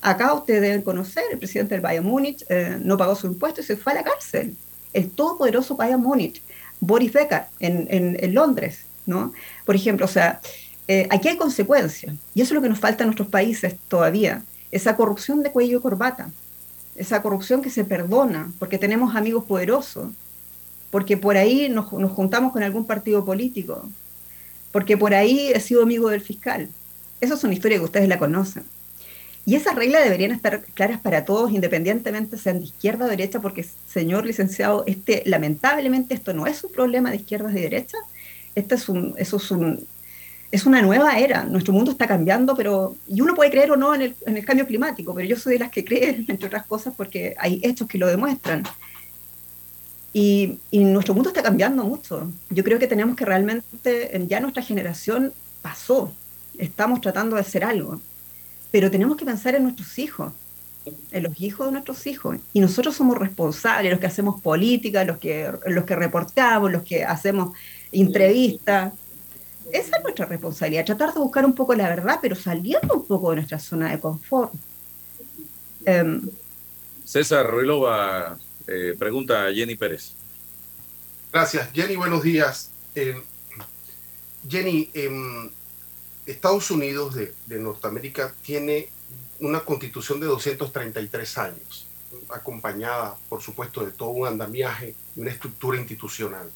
Acá ustedes deben conocer, el presidente del Bayern Múnich eh, no pagó su impuesto y se fue a la cárcel. El todopoderoso Bayern Múnich, Boris Becker, en, en, Londres, ¿no? Por ejemplo, o sea, eh, aquí hay consecuencias, y eso es lo que nos falta en nuestros países todavía, esa corrupción de cuello y corbata, esa corrupción que se perdona porque tenemos amigos poderosos, porque por ahí nos, nos juntamos con algún partido político, porque por ahí he sido amigo del fiscal. Esa es una historia que ustedes la conocen. Y esas reglas deberían estar claras para todos, independientemente sean de izquierda o derecha, porque, señor licenciado, este, lamentablemente esto no es un problema de izquierdas y derechas, este es un, eso es un, es una nueva era. Nuestro mundo está cambiando, pero. Y uno puede creer o no en el, en el cambio climático, pero yo soy de las que creen, entre otras cosas, porque hay hechos que lo demuestran. Y, y, nuestro mundo está cambiando mucho. Yo creo que tenemos que realmente, ya nuestra generación pasó, estamos tratando de hacer algo, pero tenemos que pensar en nuestros hijos, en los hijos de nuestros hijos. Y nosotros somos responsables, los que hacemos política, los que, los que reportamos, los que hacemos entrevistas esa es nuestra responsabilidad, tratar de buscar un poco la verdad, pero saliendo un poco de nuestra zona de confort. Em, César Ruilova eh, pregunta a Jenny Pérez. Gracias, Jenny, buenos días. Em, Jenny, em, Estados Unidos de, de, Norteamérica tiene una constitución de 233 años, acompañada, por supuesto, de todo un andamiaje y una estructura institucional.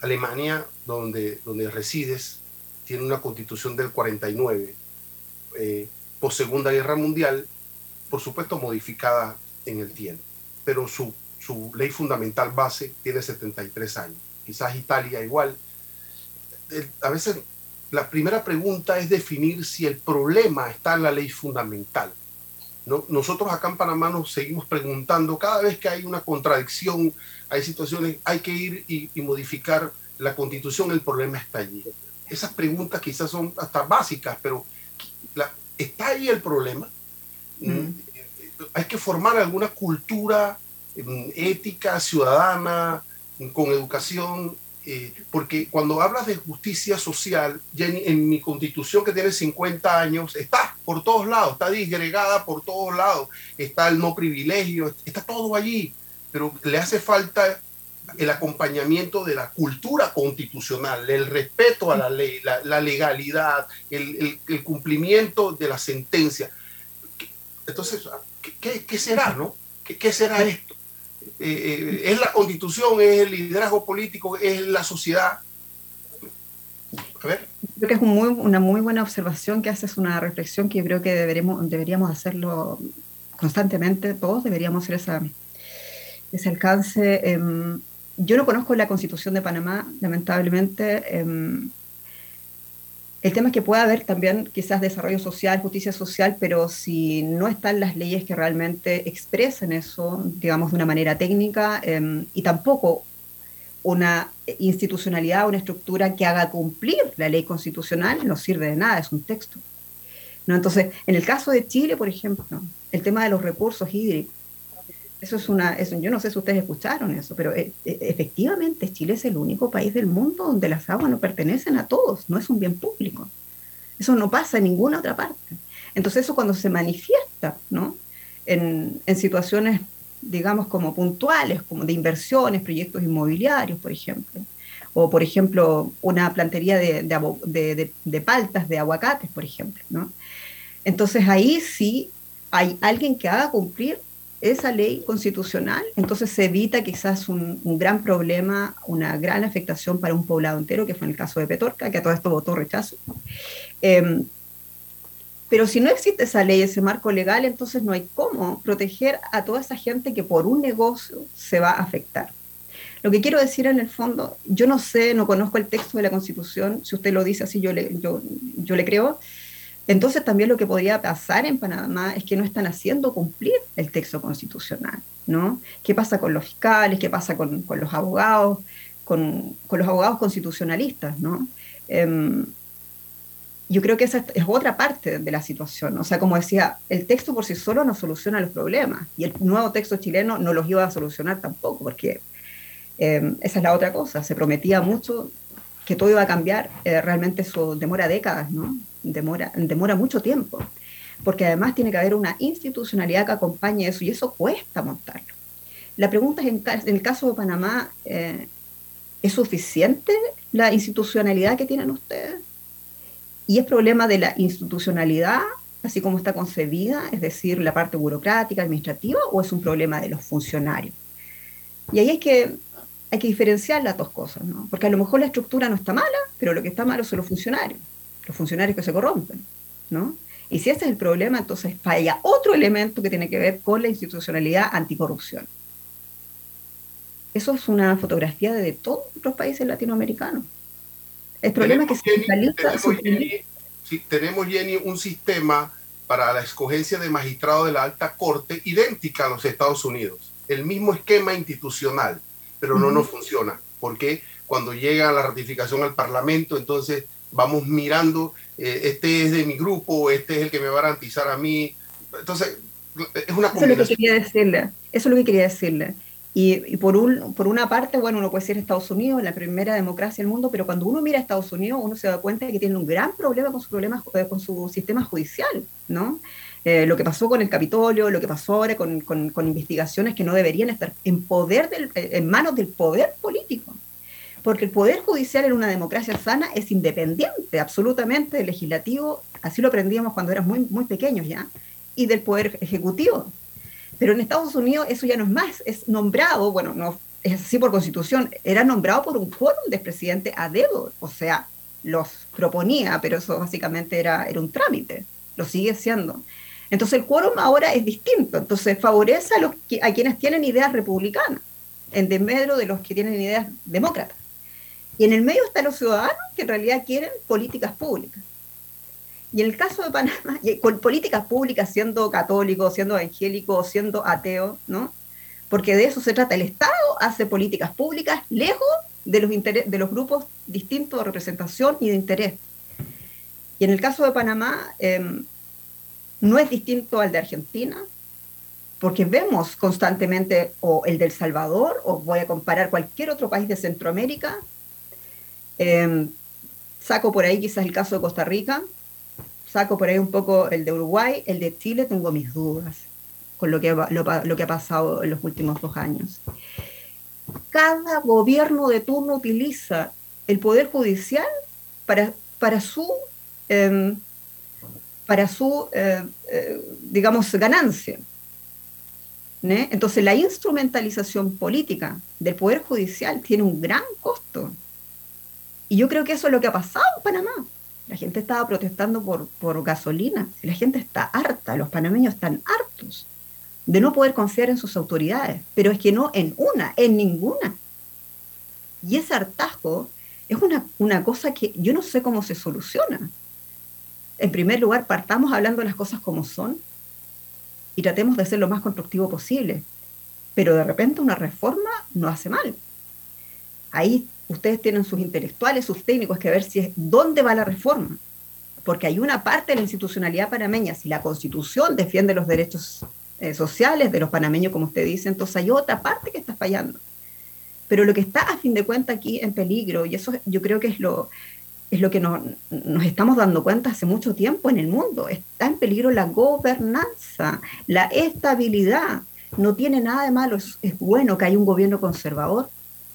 Alemania, donde, donde resides, tiene una constitución del 49, eh, post Segunda Guerra Mundial, por supuesto modificada en el tiempo, pero su, su ley fundamental base tiene 73 años. Quizás Italia igual. a veces la primera pregunta es definir si el problema está en la ley fundamental. ¿no? Nosotros acá en Panamá nos seguimos preguntando, cada vez que hay una contradicción, hay situaciones, hay que ir y, modificar la constitución, el problema está allí. Esas preguntas quizás son hasta básicas, pero ¿está ahí el problema? Mm. Hay que formar alguna cultura mm, ética, ciudadana, con educación, eh, porque cuando hablas de justicia social, Jenny, en mi constitución que tiene 50 años, está por todos lados, está disgregada por todos lados, está el no privilegio, está todo allí pero le hace falta el acompañamiento de la cultura constitucional, el respeto a la ley, la, legalidad, el, cumplimiento de la sentencia. Entonces, ¿qué, será, no? ¿Qué, será esto? Eh, eh, ¿Es la constitución, es el liderazgo político, es la sociedad? A ver. Creo que es una muy buena observación que haces, una reflexión que creo que deberemos, deberíamos hacerlo constantemente, todos deberíamos hacer esa, ese alcance. Em, yo no conozco la constitución de Panamá, lamentablemente. Em, el tema es que puede haber también quizás desarrollo social, justicia social, pero si no están las leyes que realmente expresen eso, digamos, de una manera técnica, em, y tampoco una institucionalidad, una estructura que haga cumplir la ley constitucional, no sirve de nada, es un texto. ¿no? Entonces, en el caso de Chile, por ejemplo, el tema de los recursos hídricos, eso es una, eso, yo no sé si ustedes escucharon eso, pero eh, eh, efectivamente Chile es el único país del mundo donde las aguas no pertenecen a todos, no es un bien público. Eso no pasa en ninguna otra parte. Entonces eso cuando se manifiesta, ¿no? En, en situaciones, digamos, como puntuales, como de inversiones, proyectos inmobiliarios, por ejemplo, o por ejemplo una plantería de, de, de, de paltas, de aguacates, por ejemplo, ¿no? Entonces ahí sí hay alguien que haga cumplir esa ley constitucional, entonces se evita quizás un, gran problema, una gran afectación para un poblado entero, que fue en el caso de Petorca, que a todo esto votó rechazo. Em, pero si no existe esa ley, ese marco legal, entonces no hay cómo proteger a toda esa gente que por un negocio se va a afectar. Lo que quiero decir en el fondo, yo no sé, no conozco el texto de la Constitución, si usted lo dice así, yo le, yo, yo le creo, entonces también lo que podría pasar en Panamá es que no están haciendo cumplir el texto constitucional, ¿no? ¿Qué pasa con los fiscales? ¿Qué pasa con, los abogados? Con, los abogados constitucionalistas, ¿no? Em, yo creo que esa es otra parte de la situación. O sea, como decía, el texto por sí solo no soluciona los problemas y el nuevo texto chileno no los iba a solucionar tampoco, porque em, esa es la otra cosa. Se prometía mucho que todo iba a cambiar, eh, realmente eso demora décadas, ¿no? Demora, demora mucho tiempo, porque además tiene que haber una institucionalidad que acompañe eso y eso cuesta montarlo. La pregunta es, en, el caso de Panamá, eh, ¿es suficiente la institucionalidad que tienen ustedes? ¿Y es problema de la institucionalidad, así como está concebida, es decir, la parte burocrática, administrativa, o es un problema de los funcionarios? Y ahí hay que, hay que diferenciar las dos cosas, ¿no? Porque a lo mejor la estructura no está mala, pero lo que está malo son los funcionarios los funcionarios que se corrompen, ¿no? Y si ese es el problema, entonces falla otro elemento que tiene que ver con la institucionalidad anticorrupción. Eso es una fotografía de todos los países latinoamericanos. El problema es que se tenemos, Jenny, tenemos, Jenny, un sistema para la escogencia de magistrados de la alta corte idéntica a los Estados Unidos. El mismo esquema institucional, pero no nos funciona. Porque cuando llega la ratificación al Parlamento, entonces vamos mirando, eh, este es de mi grupo, este es el que me va a garantizar a mí. Entonces, es una Eso es lo que quería decirle. Eso es lo que quería decirle. Y, por, un, por una parte, bueno, uno puede decir Estados Unidos, la primera democracia del mundo, pero cuando uno mira a Estados Unidos, uno se da cuenta de que tiene un gran problema con su, problema, eh, con su sistema judicial, ¿no? Eh, lo que pasó con el Capitolio, lo que pasó ahora con, con, con investigaciones que no deberían estar en, poder del, en manos del poder político porque el Poder Judicial en una democracia sana es independiente absolutamente del legislativo, así lo aprendíamos cuando éramos muy, muy pequeños ya, y del Poder Ejecutivo. Pero en Estados Unidos eso ya no es más, es nombrado, bueno, no es así por constitución, era nombrado por un quórum del presidente a dedo, o sea, los proponía, pero eso básicamente era, era un trámite, lo sigue siendo. Entonces el quórum ahora es distinto, entonces favorece a, los, a quienes tienen ideas republicanas, en desmedro de los que tienen ideas demócratas. Y en el medio están los ciudadanos que en realidad quieren políticas públicas. Y en el caso de Panamá, con políticas públicas siendo católico, siendo evangélico, siendo ateo, ¿no? Porque de eso se trata. El Estado hace políticas públicas lejos de los, de los grupos distintos de representación y de interés. Y en el caso de Panamá, em, no es distinto al de Argentina, porque vemos constantemente o el del Salvador, o voy a comparar cualquier otro país de Centroamérica, Em, saco por ahí quizás el caso de Costa Rica, saco por ahí un poco el de Uruguay, el de Chile tengo mis dudas con lo que, ha pasado en los últimos dos años. Cada gobierno de turno utiliza el Poder Judicial para, su, em, para su eh, eh, digamos, ganancia. Entonces la instrumentalización política del Poder Judicial tiene un gran costo. Y yo creo que eso es lo que ha pasado en Panamá. La gente estaba protestando por, por gasolina. La gente está harta, los panameños están hartos de no poder confiar en sus autoridades. Pero es que no en una, en ninguna. Y ese hartazgo es una, una cosa que yo no sé cómo se soluciona. En primer lugar, partamos hablando las cosas como son y tratemos de ser lo más constructivo posible. Pero de repente una reforma no hace mal ahí ustedes tienen sus intelectuales, sus técnicos, que ver si es dónde va la reforma. Porque hay una parte de la institucionalidad panameña, si la constitución defiende los derechos eh, sociales de los panameños, como usted dice, entonces hay otra parte que está fallando. Pero lo que está a fin de cuentas aquí en peligro, y eso yo creo que es lo, es lo que nos, nos, estamos dando cuenta hace mucho tiempo en el mundo, está en peligro la gobernanza, la estabilidad. No tiene nada de malo, es, es bueno que haya un gobierno conservador,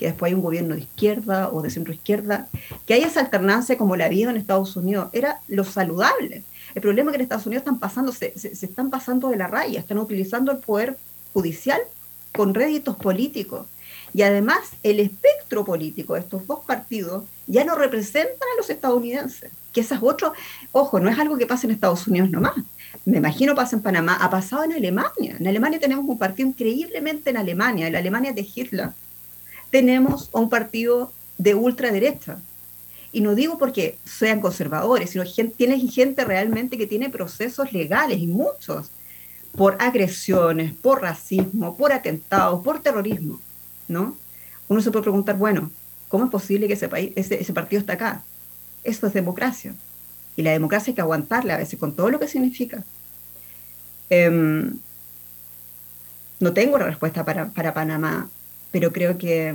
que después hay un gobierno de izquierda o de centro izquierda, que haya esa alternancia como la había en Estados Unidos, era lo saludable. El problema es que en Estados Unidos están pasando, se, están pasando de la raya, están utilizando el poder judicial con réditos políticos. Y además el espectro político de estos dos partidos ya no representan a los estadounidenses. Que esas otro, ojo, no es algo que pasa en Estados Unidos nomás. Me imagino pasa en Panamá, ha pasado en Alemania. En Alemania tenemos un partido increíblemente en Alemania, en la Alemania de Hitler. Tenemos un partido de ultraderecha. Y no digo porque sean conservadores, sino tienen gente realmente que tiene procesos legales y muchos por agresiones, por racismo, por atentados, por terrorismo. ¿no? Uno se puede preguntar, bueno, ¿cómo es posible que ese, país, ese, partido está acá? Eso es democracia. Y la democracia hay que aguantarla a veces con todo lo que significa. Eh, no tengo la respuesta para, para Panamá, pero creo que,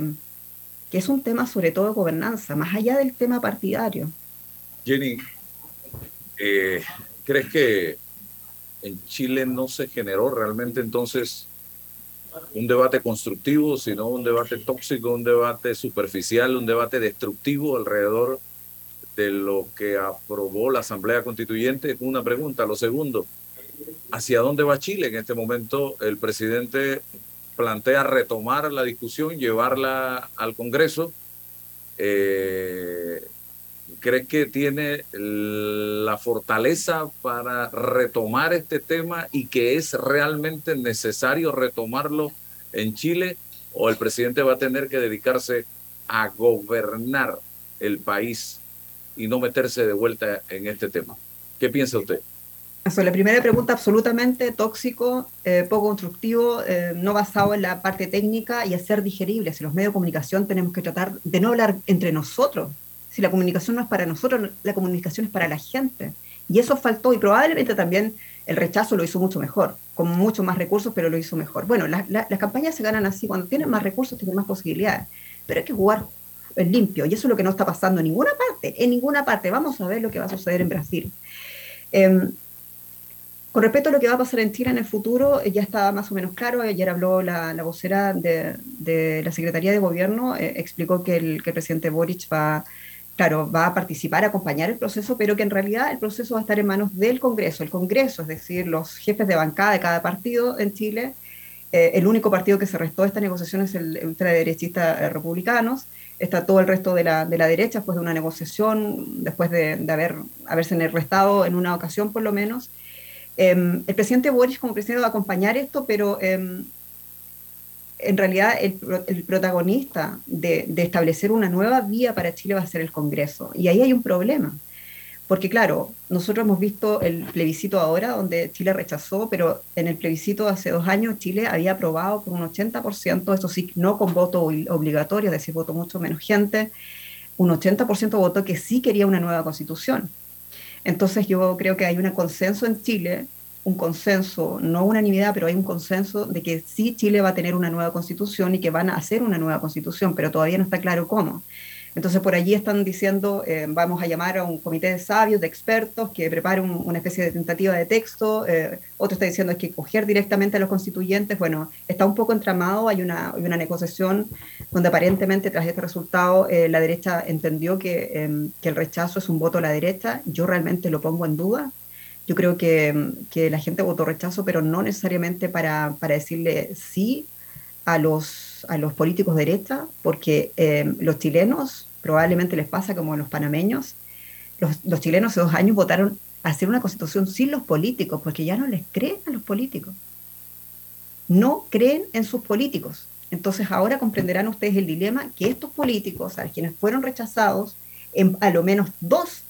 que, es un tema sobre todo de gobernanza, más allá del tema partidario. Jenny, eh, ¿crees que en Chile no se generó realmente entonces un debate constructivo, sino un debate tóxico, un debate superficial, un debate destructivo alrededor de lo que aprobó la Asamblea Constituyente. Una pregunta. Lo segundo, ¿hacia dónde va Chile en este momento? El presidente plantea retomar la discusión, llevarla al Congreso. Eh, ¿Crees que tiene la fortaleza para retomar este tema y que es realmente necesario retomarlo en Chile? ¿O el presidente va a tener que dedicarse a gobernar el país y no meterse de vuelta en este tema? ¿Qué piensa usted? La primera pregunta, absolutamente tóxico, eh, poco constructivo, eh, no basado en la parte técnica y a ser digerible. Si los medios de comunicación tenemos que tratar de no hablar entre nosotros, si la comunicación no es para nosotros, la comunicación es para la gente. Y eso faltó y probablemente también el rechazo lo hizo mucho mejor, con mucho más recursos, pero lo hizo mejor. Bueno, la, la, las campañas se ganan así, cuando tienen más recursos tienen más posibilidades, pero hay que jugar limpio y eso es lo que no está pasando en ninguna parte, en ninguna parte. Vamos a ver lo que va a suceder en Brasil. Eh, con respecto a lo que va a pasar en Chile en el futuro, ya está más o menos claro. Ayer habló la, la vocera de, de, la Secretaría de Gobierno, eh, explicó que el, que el presidente Boric va claro, va a participar, a acompañar el proceso, pero que en realidad el proceso va a estar en manos del Congreso. El Congreso, es decir, los jefes de bancada de cada partido en Chile, eh, el único partido que se restó de esta negociación es el ultraderechista eh, republicanos, está todo el resto de la, de la derecha, después de una negociación, después de, de haber, haberse restado en una ocasión por lo menos. Eh, el presidente Boris como presidente va a acompañar esto, pero en realidad el, protagonista de, establecer una nueva vía para Chile va a ser el Congreso. Y ahí hay un problema. Porque claro, nosotros hemos visto el plebiscito ahora, donde Chile rechazó, pero en el plebiscito hace dos años Chile había aprobado por un 80%, eso sí, no con voto obligatorio, es decir, votó mucho menos gente, un 80% votó que sí quería una nueva constitución. Entonces yo creo que hay un consenso en Chile un consenso, no unanimidad, pero hay un consenso de que sí Chile va a tener una nueva constitución y que van a hacer una nueva constitución, pero todavía no está claro cómo. Entonces por allí están diciendo, eh, vamos a llamar a un comité de sabios, de expertos, que prepare un, una especie de tentativa de texto. Eh, otro está diciendo es que coger directamente a los constituyentes. Bueno, está un poco entramado, hay una, hay una negociación donde aparentemente tras este resultado eh, la derecha entendió que, em, que el rechazo es un voto a la derecha. Yo realmente lo pongo en duda. Yo creo que, que, la gente votó rechazo, pero no necesariamente para, para decirle sí a los, a los políticos de derecha, porque eh, los chilenos probablemente les pasa como a los panameños. Los, chilenos hace dos años votaron a hacer una constitución sin los políticos, porque ya no les creen a los políticos. No creen en sus políticos. Entonces ahora comprenderán ustedes el dilema que estos políticos, a quienes fueron rechazados en a lo menos dos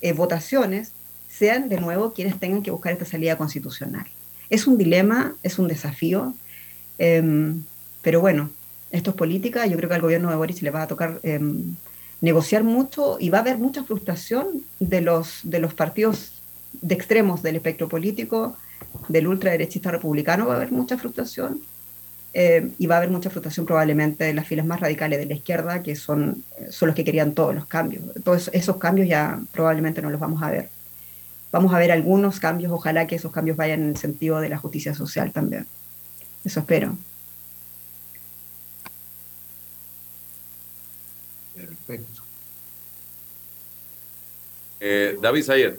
eh, votaciones, sean de nuevo quienes tengan que buscar esta salida constitucional. Es un dilema, es un desafío, eh, pero bueno, Esto es política, yo creo que al gobierno de Boris le va a tocar em, negociar mucho y va a haber mucha frustración de los, de los partidos de extremos del espectro político, del ultraderechista republicano, va a haber mucha frustración. Eh, y va a haber mucha frustración probablemente en las filas más radicales de la izquierda, que son, son los que querían todos los cambios. Todos esos cambios ya probablemente no los vamos a ver. Vamos a ver algunos cambios, ojalá que esos cambios vayan en el sentido de la justicia social también. Eso espero. Perfecto. Eh, David Sayer.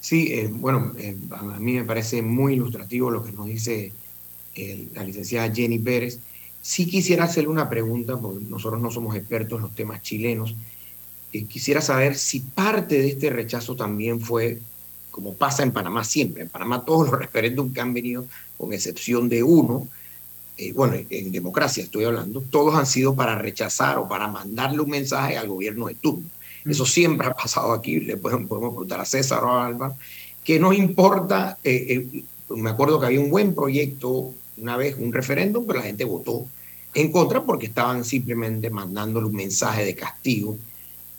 Sí, eh, bueno, eh, a mí me parece muy ilustrativo lo que nos dice la licenciada Jenny Pérez. Sí quisiera hacerle una pregunta, porque nosotros no somos expertos en los temas chilenos. quisiera saber si parte de este rechazo también fue, como pasa en Panamá siempre, en Panamá todos los referéndums que han venido, con excepción de uno, bueno, en democracia estoy hablando, todos han sido para rechazar o para mandarle un mensaje al gobierno de turno. Eso siempre ha pasado aquí, le podemos, preguntar a César o a Álvaro, que no importa, eh, eh, me acuerdo que había un buen proyecto una vez, un referéndum, pero la gente votó en contra porque estaban simplemente mandándole un mensaje de castigo.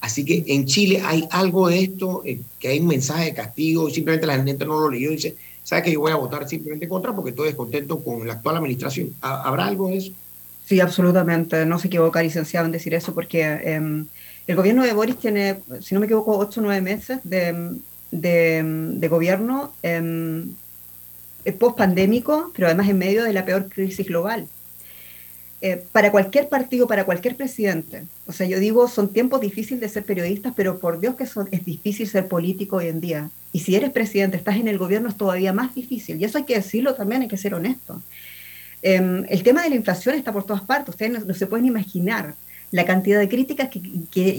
Así que en Chile hay algo de esto, eh, que hay un mensaje de castigo, simplemente la gente no lo leyó y dice, ¿sabe que yo voy a votar simplemente contra porque estoy descontento con la actual administración? ¿Habrá algo de eso? Sí, absolutamente. No se equivoca, licenciado, en decir eso porque... Em, el gobierno de Boris tiene, si no me equivoco, ocho o nueve meses de, de, gobierno eh, post-pandémico, pero además en medio de la peor crisis global. Eh, para cualquier partido, para cualquier presidente. O sea, yo digo, son tiempos difíciles de ser periodistas, pero por Dios que son, es difícil ser político hoy en día. Y si eres presidente, estás en el gobierno, es todavía más difícil. Y eso hay que decirlo también, hay que ser honesto. Em, el tema de la inflación está por todas partes, ustedes no se pueden imaginar la cantidad de críticas que,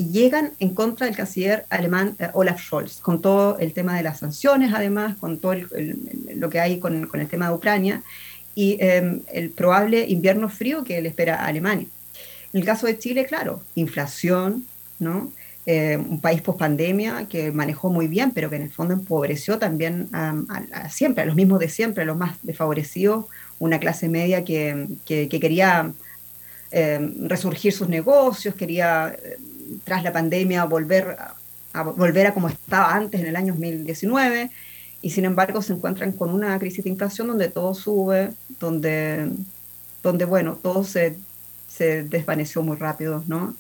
llegan en contra del canciller alemán eh, Olaf Scholz, con todo el tema de las sanciones, además, con todo lo que hay con, el tema de Ucrania y em, el probable invierno frío que le espera a Alemania. En el caso de Chile, claro, inflación, ¿no? Eh, un país post pandemia que manejó muy bien, pero que en el fondo empobreció también a, siempre, a los mismos de siempre, a los más desfavorecidos, una clase media que, que quería Em, resurgir sus negocios, quería, tras la pandemia, volver a, volver a como estaba antes en el año 2019, y sin embargo se encuentran con una crisis de inflación donde todo sube, donde, donde bueno, todo se, se desvaneció muy rápido, ¿no?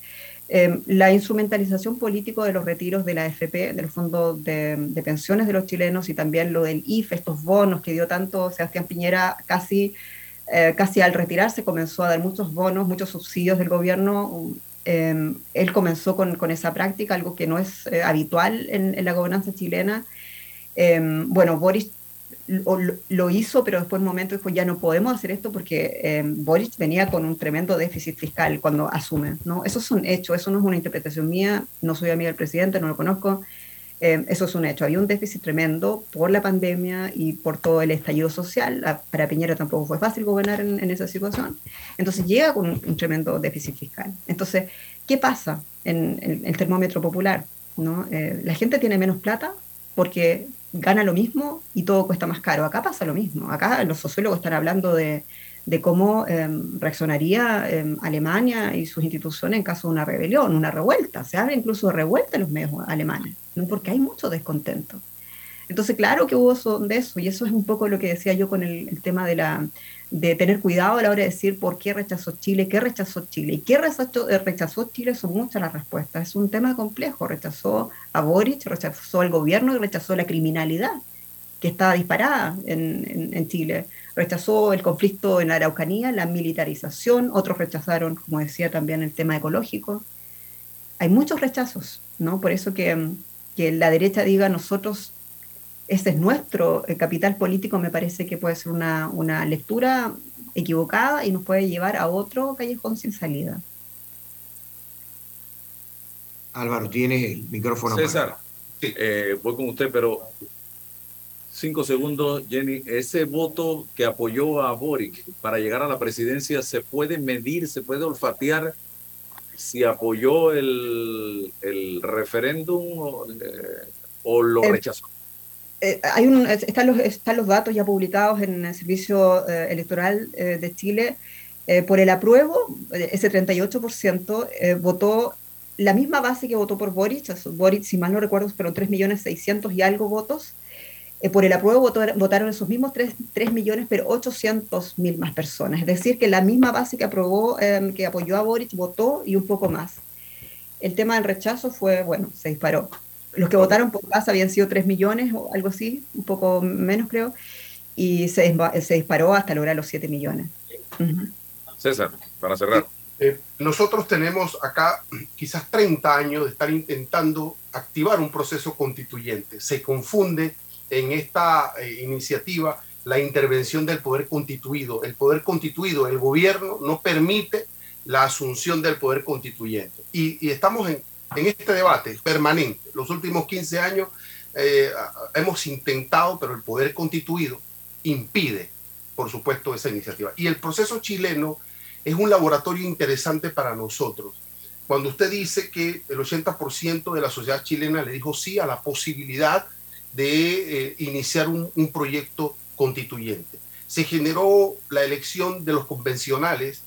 Em, la instrumentalización política de los retiros de la AFP, del Fondo de, de, Pensiones de los chilenos y también lo del IFE, estos bonos que dio tanto Sebastián Piñera casi eh, casi al retirarse comenzó a dar muchos bonos, muchos subsidios del gobierno. Em, él comenzó con, con, esa práctica, algo que no es eh, habitual en, la gobernanza chilena. Em, bueno, Boris lo, hizo, pero después un momento dijo, ya no podemos hacer esto porque em, Boris venía con un tremendo déficit fiscal cuando asume. ¿no? Eso es un hecho, eso no es una interpretación mía, no soy amiga del presidente, no lo conozco. Eh, eso es un hecho. Había un déficit tremendo por la pandemia y por todo el estallido social. Para Piñera tampoco fue fácil gobernar en, esa situación. Entonces llega con un, tremendo déficit fiscal. Entonces, ¿qué pasa en, el termómetro popular? ¿no? Eh, la gente tiene menos plata porque gana lo mismo y todo cuesta más caro. Acá pasa lo mismo. Acá los sociólogos están hablando de de cómo em, reaccionaría em, Alemania y sus instituciones en caso de una rebelión, una revuelta. Se habla incluso de revuelta en los medios alemanes, porque hay mucho descontento. Entonces, claro que hubo de eso, y eso es un poco lo que decía yo con el, tema de, la, de tener cuidado a la hora de decir por qué rechazó Chile, qué rechazó Chile. Y qué rechazó, eh, rechazó Chile son muchas las respuestas. Es un tema complejo. Rechazó a Boric, rechazó al gobierno y rechazó la criminalidad que estaba disparada en, en Chile rechazó el conflicto en Araucanía, la militarización, otros rechazaron, como decía también, el tema ecológico. Hay muchos rechazos, ¿no? Por eso que, que la derecha diga nosotros, ese es nuestro eh, capital político, me parece que puede ser una, una lectura equivocada y nos puede llevar a otro callejón sin salida. Álvaro, tienes el micrófono. César, eh, voy con usted, pero Cinco segundos, Jenny. Ese voto que apoyó a Boric para llegar a la presidencia, ¿se puede medir, se puede olfatear si apoyó el, el referéndum o, eh, lo rechazó? Eh, hay un, están, los, están los datos ya publicados en el Servicio Electoral de Chile. Eh, por el apruebo, ese 38% eh, votó la misma base que votó por Boric, Boric, si mal no recuerdo, fueron 3 millones 600 y algo votos. Eh, por el apruebo votaron esos mismos 3, 3 millones, pero 800 mil más personas. Es decir, que la misma base que aprobó, em, que apoyó a Boric, votó y un poco más. El tema del rechazo fue, bueno, se disparó. Los que votaron por paz habían sido 3 millones o algo así, un poco menos creo, y se, se disparó hasta lograr los 7 millones. César, para cerrar. Eh, nosotros tenemos acá quizás 30 años de estar intentando activar un proceso constituyente. Se confunde en esta eh, iniciativa la intervención del poder constituido. El poder constituido, el gobierno, no permite la asunción del poder constituyente. Y, estamos en, en, este debate permanente. Los últimos 15 años eh, hemos intentado, pero el poder constituido impide, por supuesto, esa iniciativa. Y el proceso chileno es un laboratorio interesante para nosotros. Cuando usted dice que el 80% de la sociedad chilena le dijo sí a la posibilidad de eh, iniciar un, proyecto constituyente. Se generó la elección de los convencionales,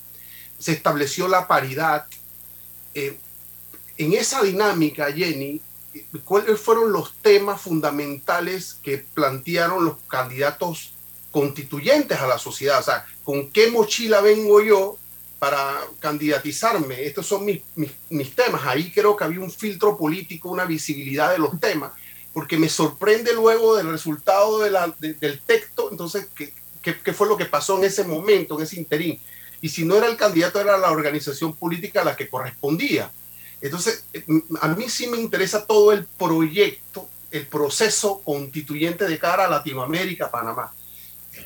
se estableció la paridad. Eh, en esa dinámica, Jenny, ¿cuáles fueron los temas fundamentales que plantearon los candidatos constituyentes a la sociedad? O sea, ¿con qué mochila vengo yo para candidatizarme. Estos son mis, mis, temas. Ahí creo que había un filtro político, una visibilidad de los temas, porque me sorprende luego del resultado de la, del texto, entonces, ¿qué, ¿qué, fue lo que pasó en ese momento, en ese interín? Y si no era el candidato, era la organización política a la que correspondía. Entonces, a mí sí me interesa todo el proyecto, el proceso constituyente de cara a Latinoamérica, Panamá.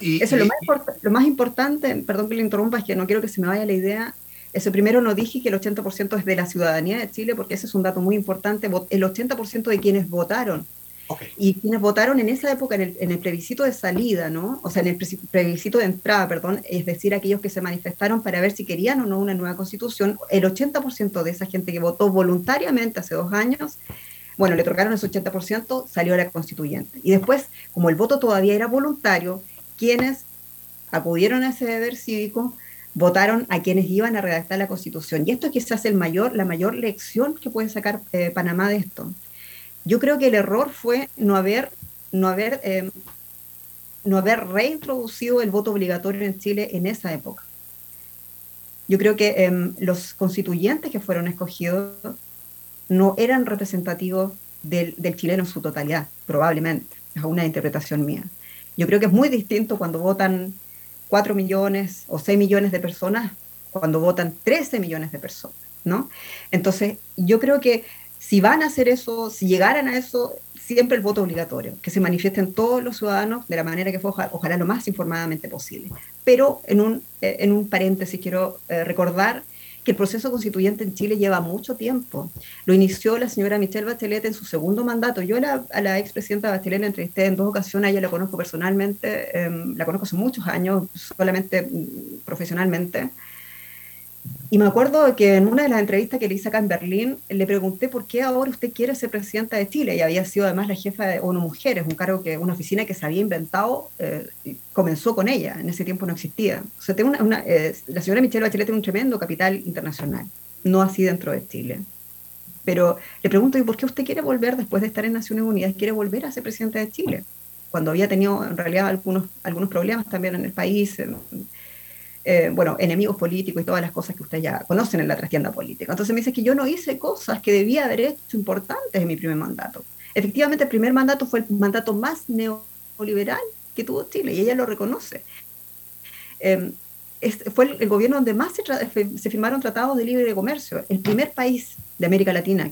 Eso, lo, más lo más importante, perdón que le interrumpa, es que no quiero que se me vaya la idea. Eso primero no dije que el 80% es de la ciudadanía de Chile, porque ese es un dato muy importante. El 80% de quienes votaron. Y quienes votaron en esa época, en el, en el, plebiscito de salida, ¿no? O sea, en el plebiscito de entrada, perdón, es decir, aquellos que se manifestaron para ver si querían o no una nueva constitución, el 80% de esa gente que votó voluntariamente hace dos años, bueno, le otorgaron ese 80%, salió a la constituyente. Y después, como el voto todavía era voluntario, quienes acudieron a ese deber cívico votaron a quienes iban a redactar la constitución. Y esto es quizás el mayor, la mayor lección que puede sacar eh, Panamá de esto. Yo creo que el error fue no haber, no haber, eh, no haber reintroducido el voto obligatorio en Chile en esa época. Yo creo que em, los constituyentes que fueron escogidos no eran representativos del, del chileno en su totalidad, probablemente. Es una interpretación mía. Yo creo que es muy distinto cuando votan 4 millones o 6 millones de personas, cuando votan 13 millones de personas, ¿no? Entonces, yo creo que si van a hacer eso, si llegaran a eso, siempre el voto obligatorio, que se manifiesten todos los ciudadanos de la manera que fue, ojalá, lo más informadamente posible. Pero en un, eh, en un paréntesis quiero eh, recordar que el proceso constituyente en Chile lleva mucho tiempo. Lo inició la señora Michelle Bachelet en su segundo mandato. Yo la, a la expresidenta Bachelet la entrevisté en dos ocasiones, ella la conozco personalmente, em, la conozco hace muchos años, solamente mm, profesionalmente. Y me acuerdo que en una de las entrevistas que le hice acá en Berlín, le pregunté por qué ahora usted quiere ser presidenta de Chile. Y había sido además la jefa de ONU Mujeres, un cargo que, una oficina que se había inventado, eh, comenzó con ella, en ese tiempo no existía. O sea, tengo una, eh, la señora Michelle Bachelet tiene un tremendo capital internacional, no así dentro de Chile. Pero le pregunto, ¿y por qué usted quiere volver después de estar en Naciones Unidas? ¿Quiere volver a ser presidenta de Chile? Cuando había tenido en realidad algunos, algunos problemas también en el país. Eh, bueno, enemigos políticos y todas las cosas que ustedes ya conocen en la trastienda política. Entonces me dice que yo no hice cosas que debía haber hecho importantes en mi primer mandato. Efectivamente, el primer mandato fue el mandato más neoliberal que tuvo Chile y ella lo reconoce. Eh, fue el, gobierno donde más se, se firmaron tratados de libre comercio. El primer país de América Latina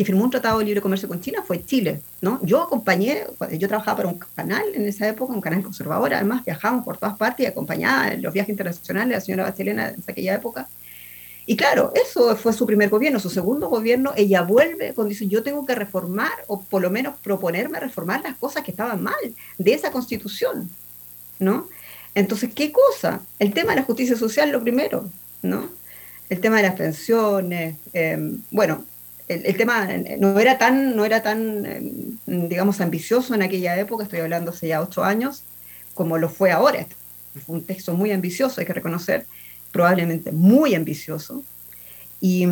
que firmó un tratado de libre comercio con China fue Chile, ¿no? Yo acompañé, yo trabajaba para un canal en esa época, un canal conservador, además viajábamos por todas partes y acompañaba en los viajes internacionales la señora Bachelet en aquella época. Y claro, eso fue su primer gobierno. Su segundo gobierno, ella vuelve cuando dice, yo tengo que reformar, o por lo menos proponerme reformar las cosas que estaban mal de esa constitución, ¿no? Entonces, ¿qué cosa? El tema de la justicia social, lo primero, ¿no? El tema de las pensiones, eh, bueno, el, tema no era tan, no era tan, em, digamos, ambicioso en aquella época, estoy hablando hace ya ocho años, como lo fue ahora. Fue un texto muy ambicioso, hay que reconocer, probablemente muy ambicioso, y,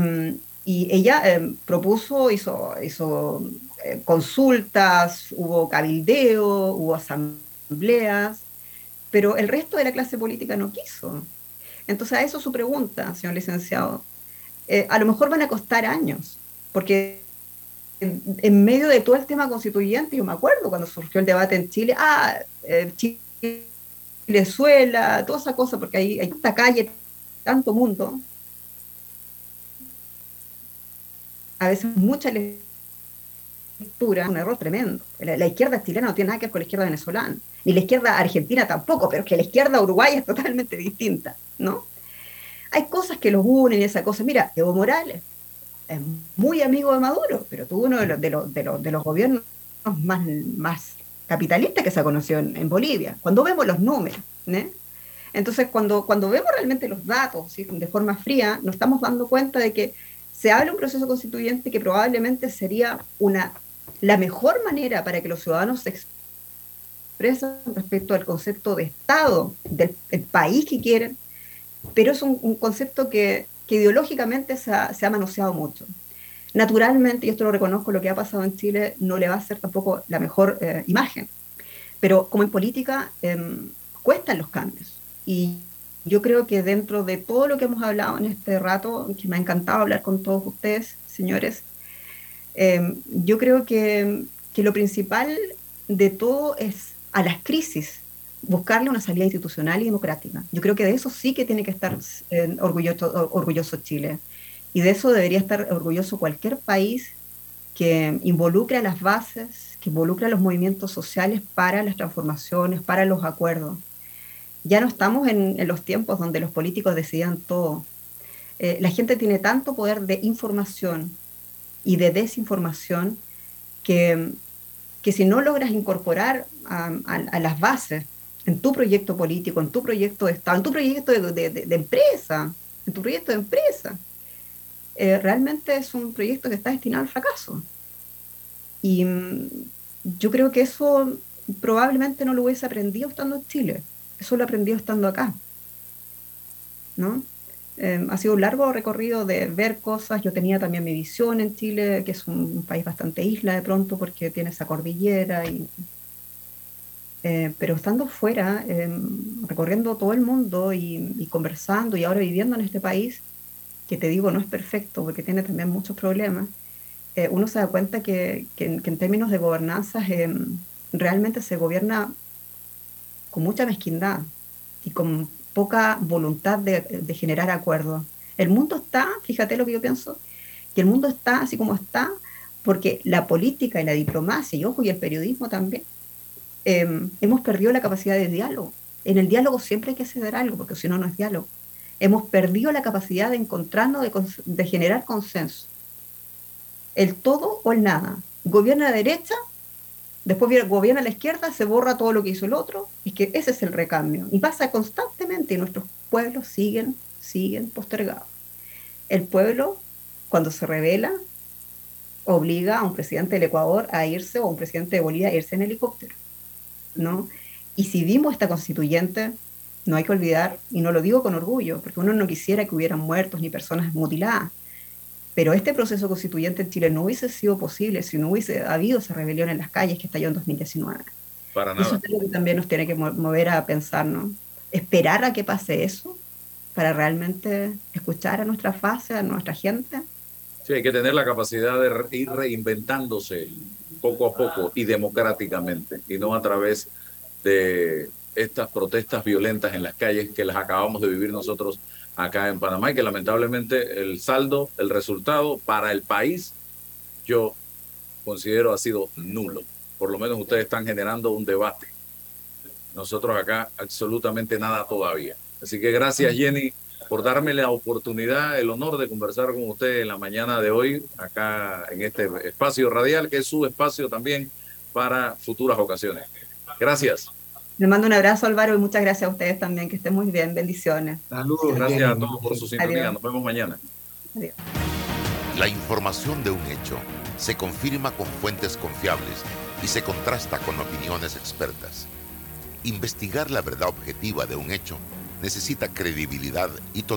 y ella eh, propuso, hizo, hizo eh, consultas, hubo cabildeo, hubo asambleas, pero el resto de la clase política no quiso. Entonces, a eso su pregunta, señor licenciado. Eh, a lo mejor van a costar años, porque en, medio de todo el tema constituyente, yo me acuerdo cuando surgió el debate en Chile, ah, eh, Chilezuela, toda esa cosa, porque hay, hay tanta calle, tanto mundo, a veces mucha lectura, un error tremendo. La, izquierda chilena no tiene nada que ver con la izquierda venezolana, ni la izquierda argentina tampoco, pero es que la izquierda uruguaya es totalmente distinta, ¿no? Hay cosas que los unen y esa cosa. Mira, Evo Morales es muy amigo de Maduro, pero tuvo uno de los, de los, de los, de los gobiernos más, más capitalistas que se conoció en, en Bolivia. Cuando vemos los números, ¿eh? Entonces, cuando, cuando vemos realmente los datos ¿sí? de forma fría, nos estamos dando cuenta de que se habla un proceso constituyente que probablemente sería una, la mejor manera para que los ciudadanos se expresen respecto al concepto de Estado, del país que quieren, pero es un, un concepto que, que, ideológicamente se ha, se ha, manoseado mucho. Naturalmente, y esto lo reconozco, lo que ha pasado en Chile no le va a ser tampoco la mejor eh, imagen, pero como en política eh, cuestan los cambios. Y yo creo que dentro de todo lo que hemos hablado en este rato, que me ha encantado hablar con todos ustedes, señores, eh, yo creo que, que lo principal de todo es a las crisis buscarle una salida institucional y democrática. Yo creo que de eso sí que tiene que estar eh, orgulloso, orgulloso Chile. Y de eso debería estar orgulloso cualquier país que involucre a las bases, que involucre a los movimientos sociales para las transformaciones, para los acuerdos. Ya no estamos en, en los tiempos donde los políticos decidían todo. Eh, la gente tiene tanto poder de información y de desinformación que, que si no logras incorporar a, a, a las bases en tu proyecto político, en tu proyecto de Estado, en tu proyecto de, de, empresa, en tu proyecto de empresa, eh, realmente es un proyecto que está destinado al fracaso. Y mm, yo creo que eso probablemente no lo hubiese aprendido estando en Chile, eso lo he aprendido estando acá. ¿no? Eh, ha sido un largo recorrido de ver cosas. Yo tenía también mi visión en Chile, que es un país bastante isla de pronto porque tiene esa cordillera y eh, pero estando fuera, eh, recorriendo todo el mundo y, y, conversando y ahora viviendo en este país, que te digo no es perfecto porque tiene también muchos problemas, eh, uno se da cuenta que, que, que en términos de gobernanza realmente se gobierna con mucha mezquindad y con poca voluntad de, de generar acuerdos. El mundo está, fíjate lo que yo pienso, que el mundo está así como está porque la política y la diplomacia, y ojo, y el periodismo también, eh, hemos perdido la capacidad de diálogo. En el diálogo siempre hay que ceder algo, porque si no, no es diálogo. Hemos perdido la capacidad de encontrarnos, de, de, generar consenso. El todo o el nada. Gobierna la derecha, después gobierna la izquierda, se borra todo lo que hizo el otro. Es que ese es el recambio. Y pasa constantemente y nuestros pueblos siguen, siguen postergados. El pueblo, cuando se revela, obliga a un presidente del Ecuador a irse o a un presidente de Bolivia a irse en helicóptero. ¿No? Y si vimos esta constituyente, no hay que olvidar, y no lo digo con orgullo, porque uno no quisiera que hubieran muertos ni personas mutiladas, pero este proceso constituyente en Chile no hubiese sido posible si no hubiese habido esa rebelión en las calles que estalló en 2019. Para nada. Eso es lo que también nos tiene que mover a pensar, ¿no? Esperar a que pase eso para realmente escuchar a nuestra fase, a nuestra gente. Sí, hay que tener la capacidad de ir reinventándose poco a poco y democráticamente, y no a través de estas protestas violentas en las calles que las acabamos de vivir nosotros acá en Panamá y que lamentablemente el saldo, el resultado para el país, yo considero ha sido nulo. Por lo menos ustedes están generando un debate. Nosotros acá absolutamente nada todavía. Así que gracias Jenny por darme la oportunidad, el honor de conversar con usted en la mañana de hoy, acá en este espacio radial, que es su espacio también para futuras ocasiones. Gracias. Le mando un abrazo, Álvaro, y muchas gracias a ustedes también, que estén muy bien. Bendiciones. Saludos. Gracias bien. a todos por su sintonía. Adiós. Nos vemos mañana. Adiós. La información de un hecho se confirma con fuentes confiables y se contrasta con opiniones expertas. Investigar la verdad objetiva de un hecho necesita credibilidad y totalidad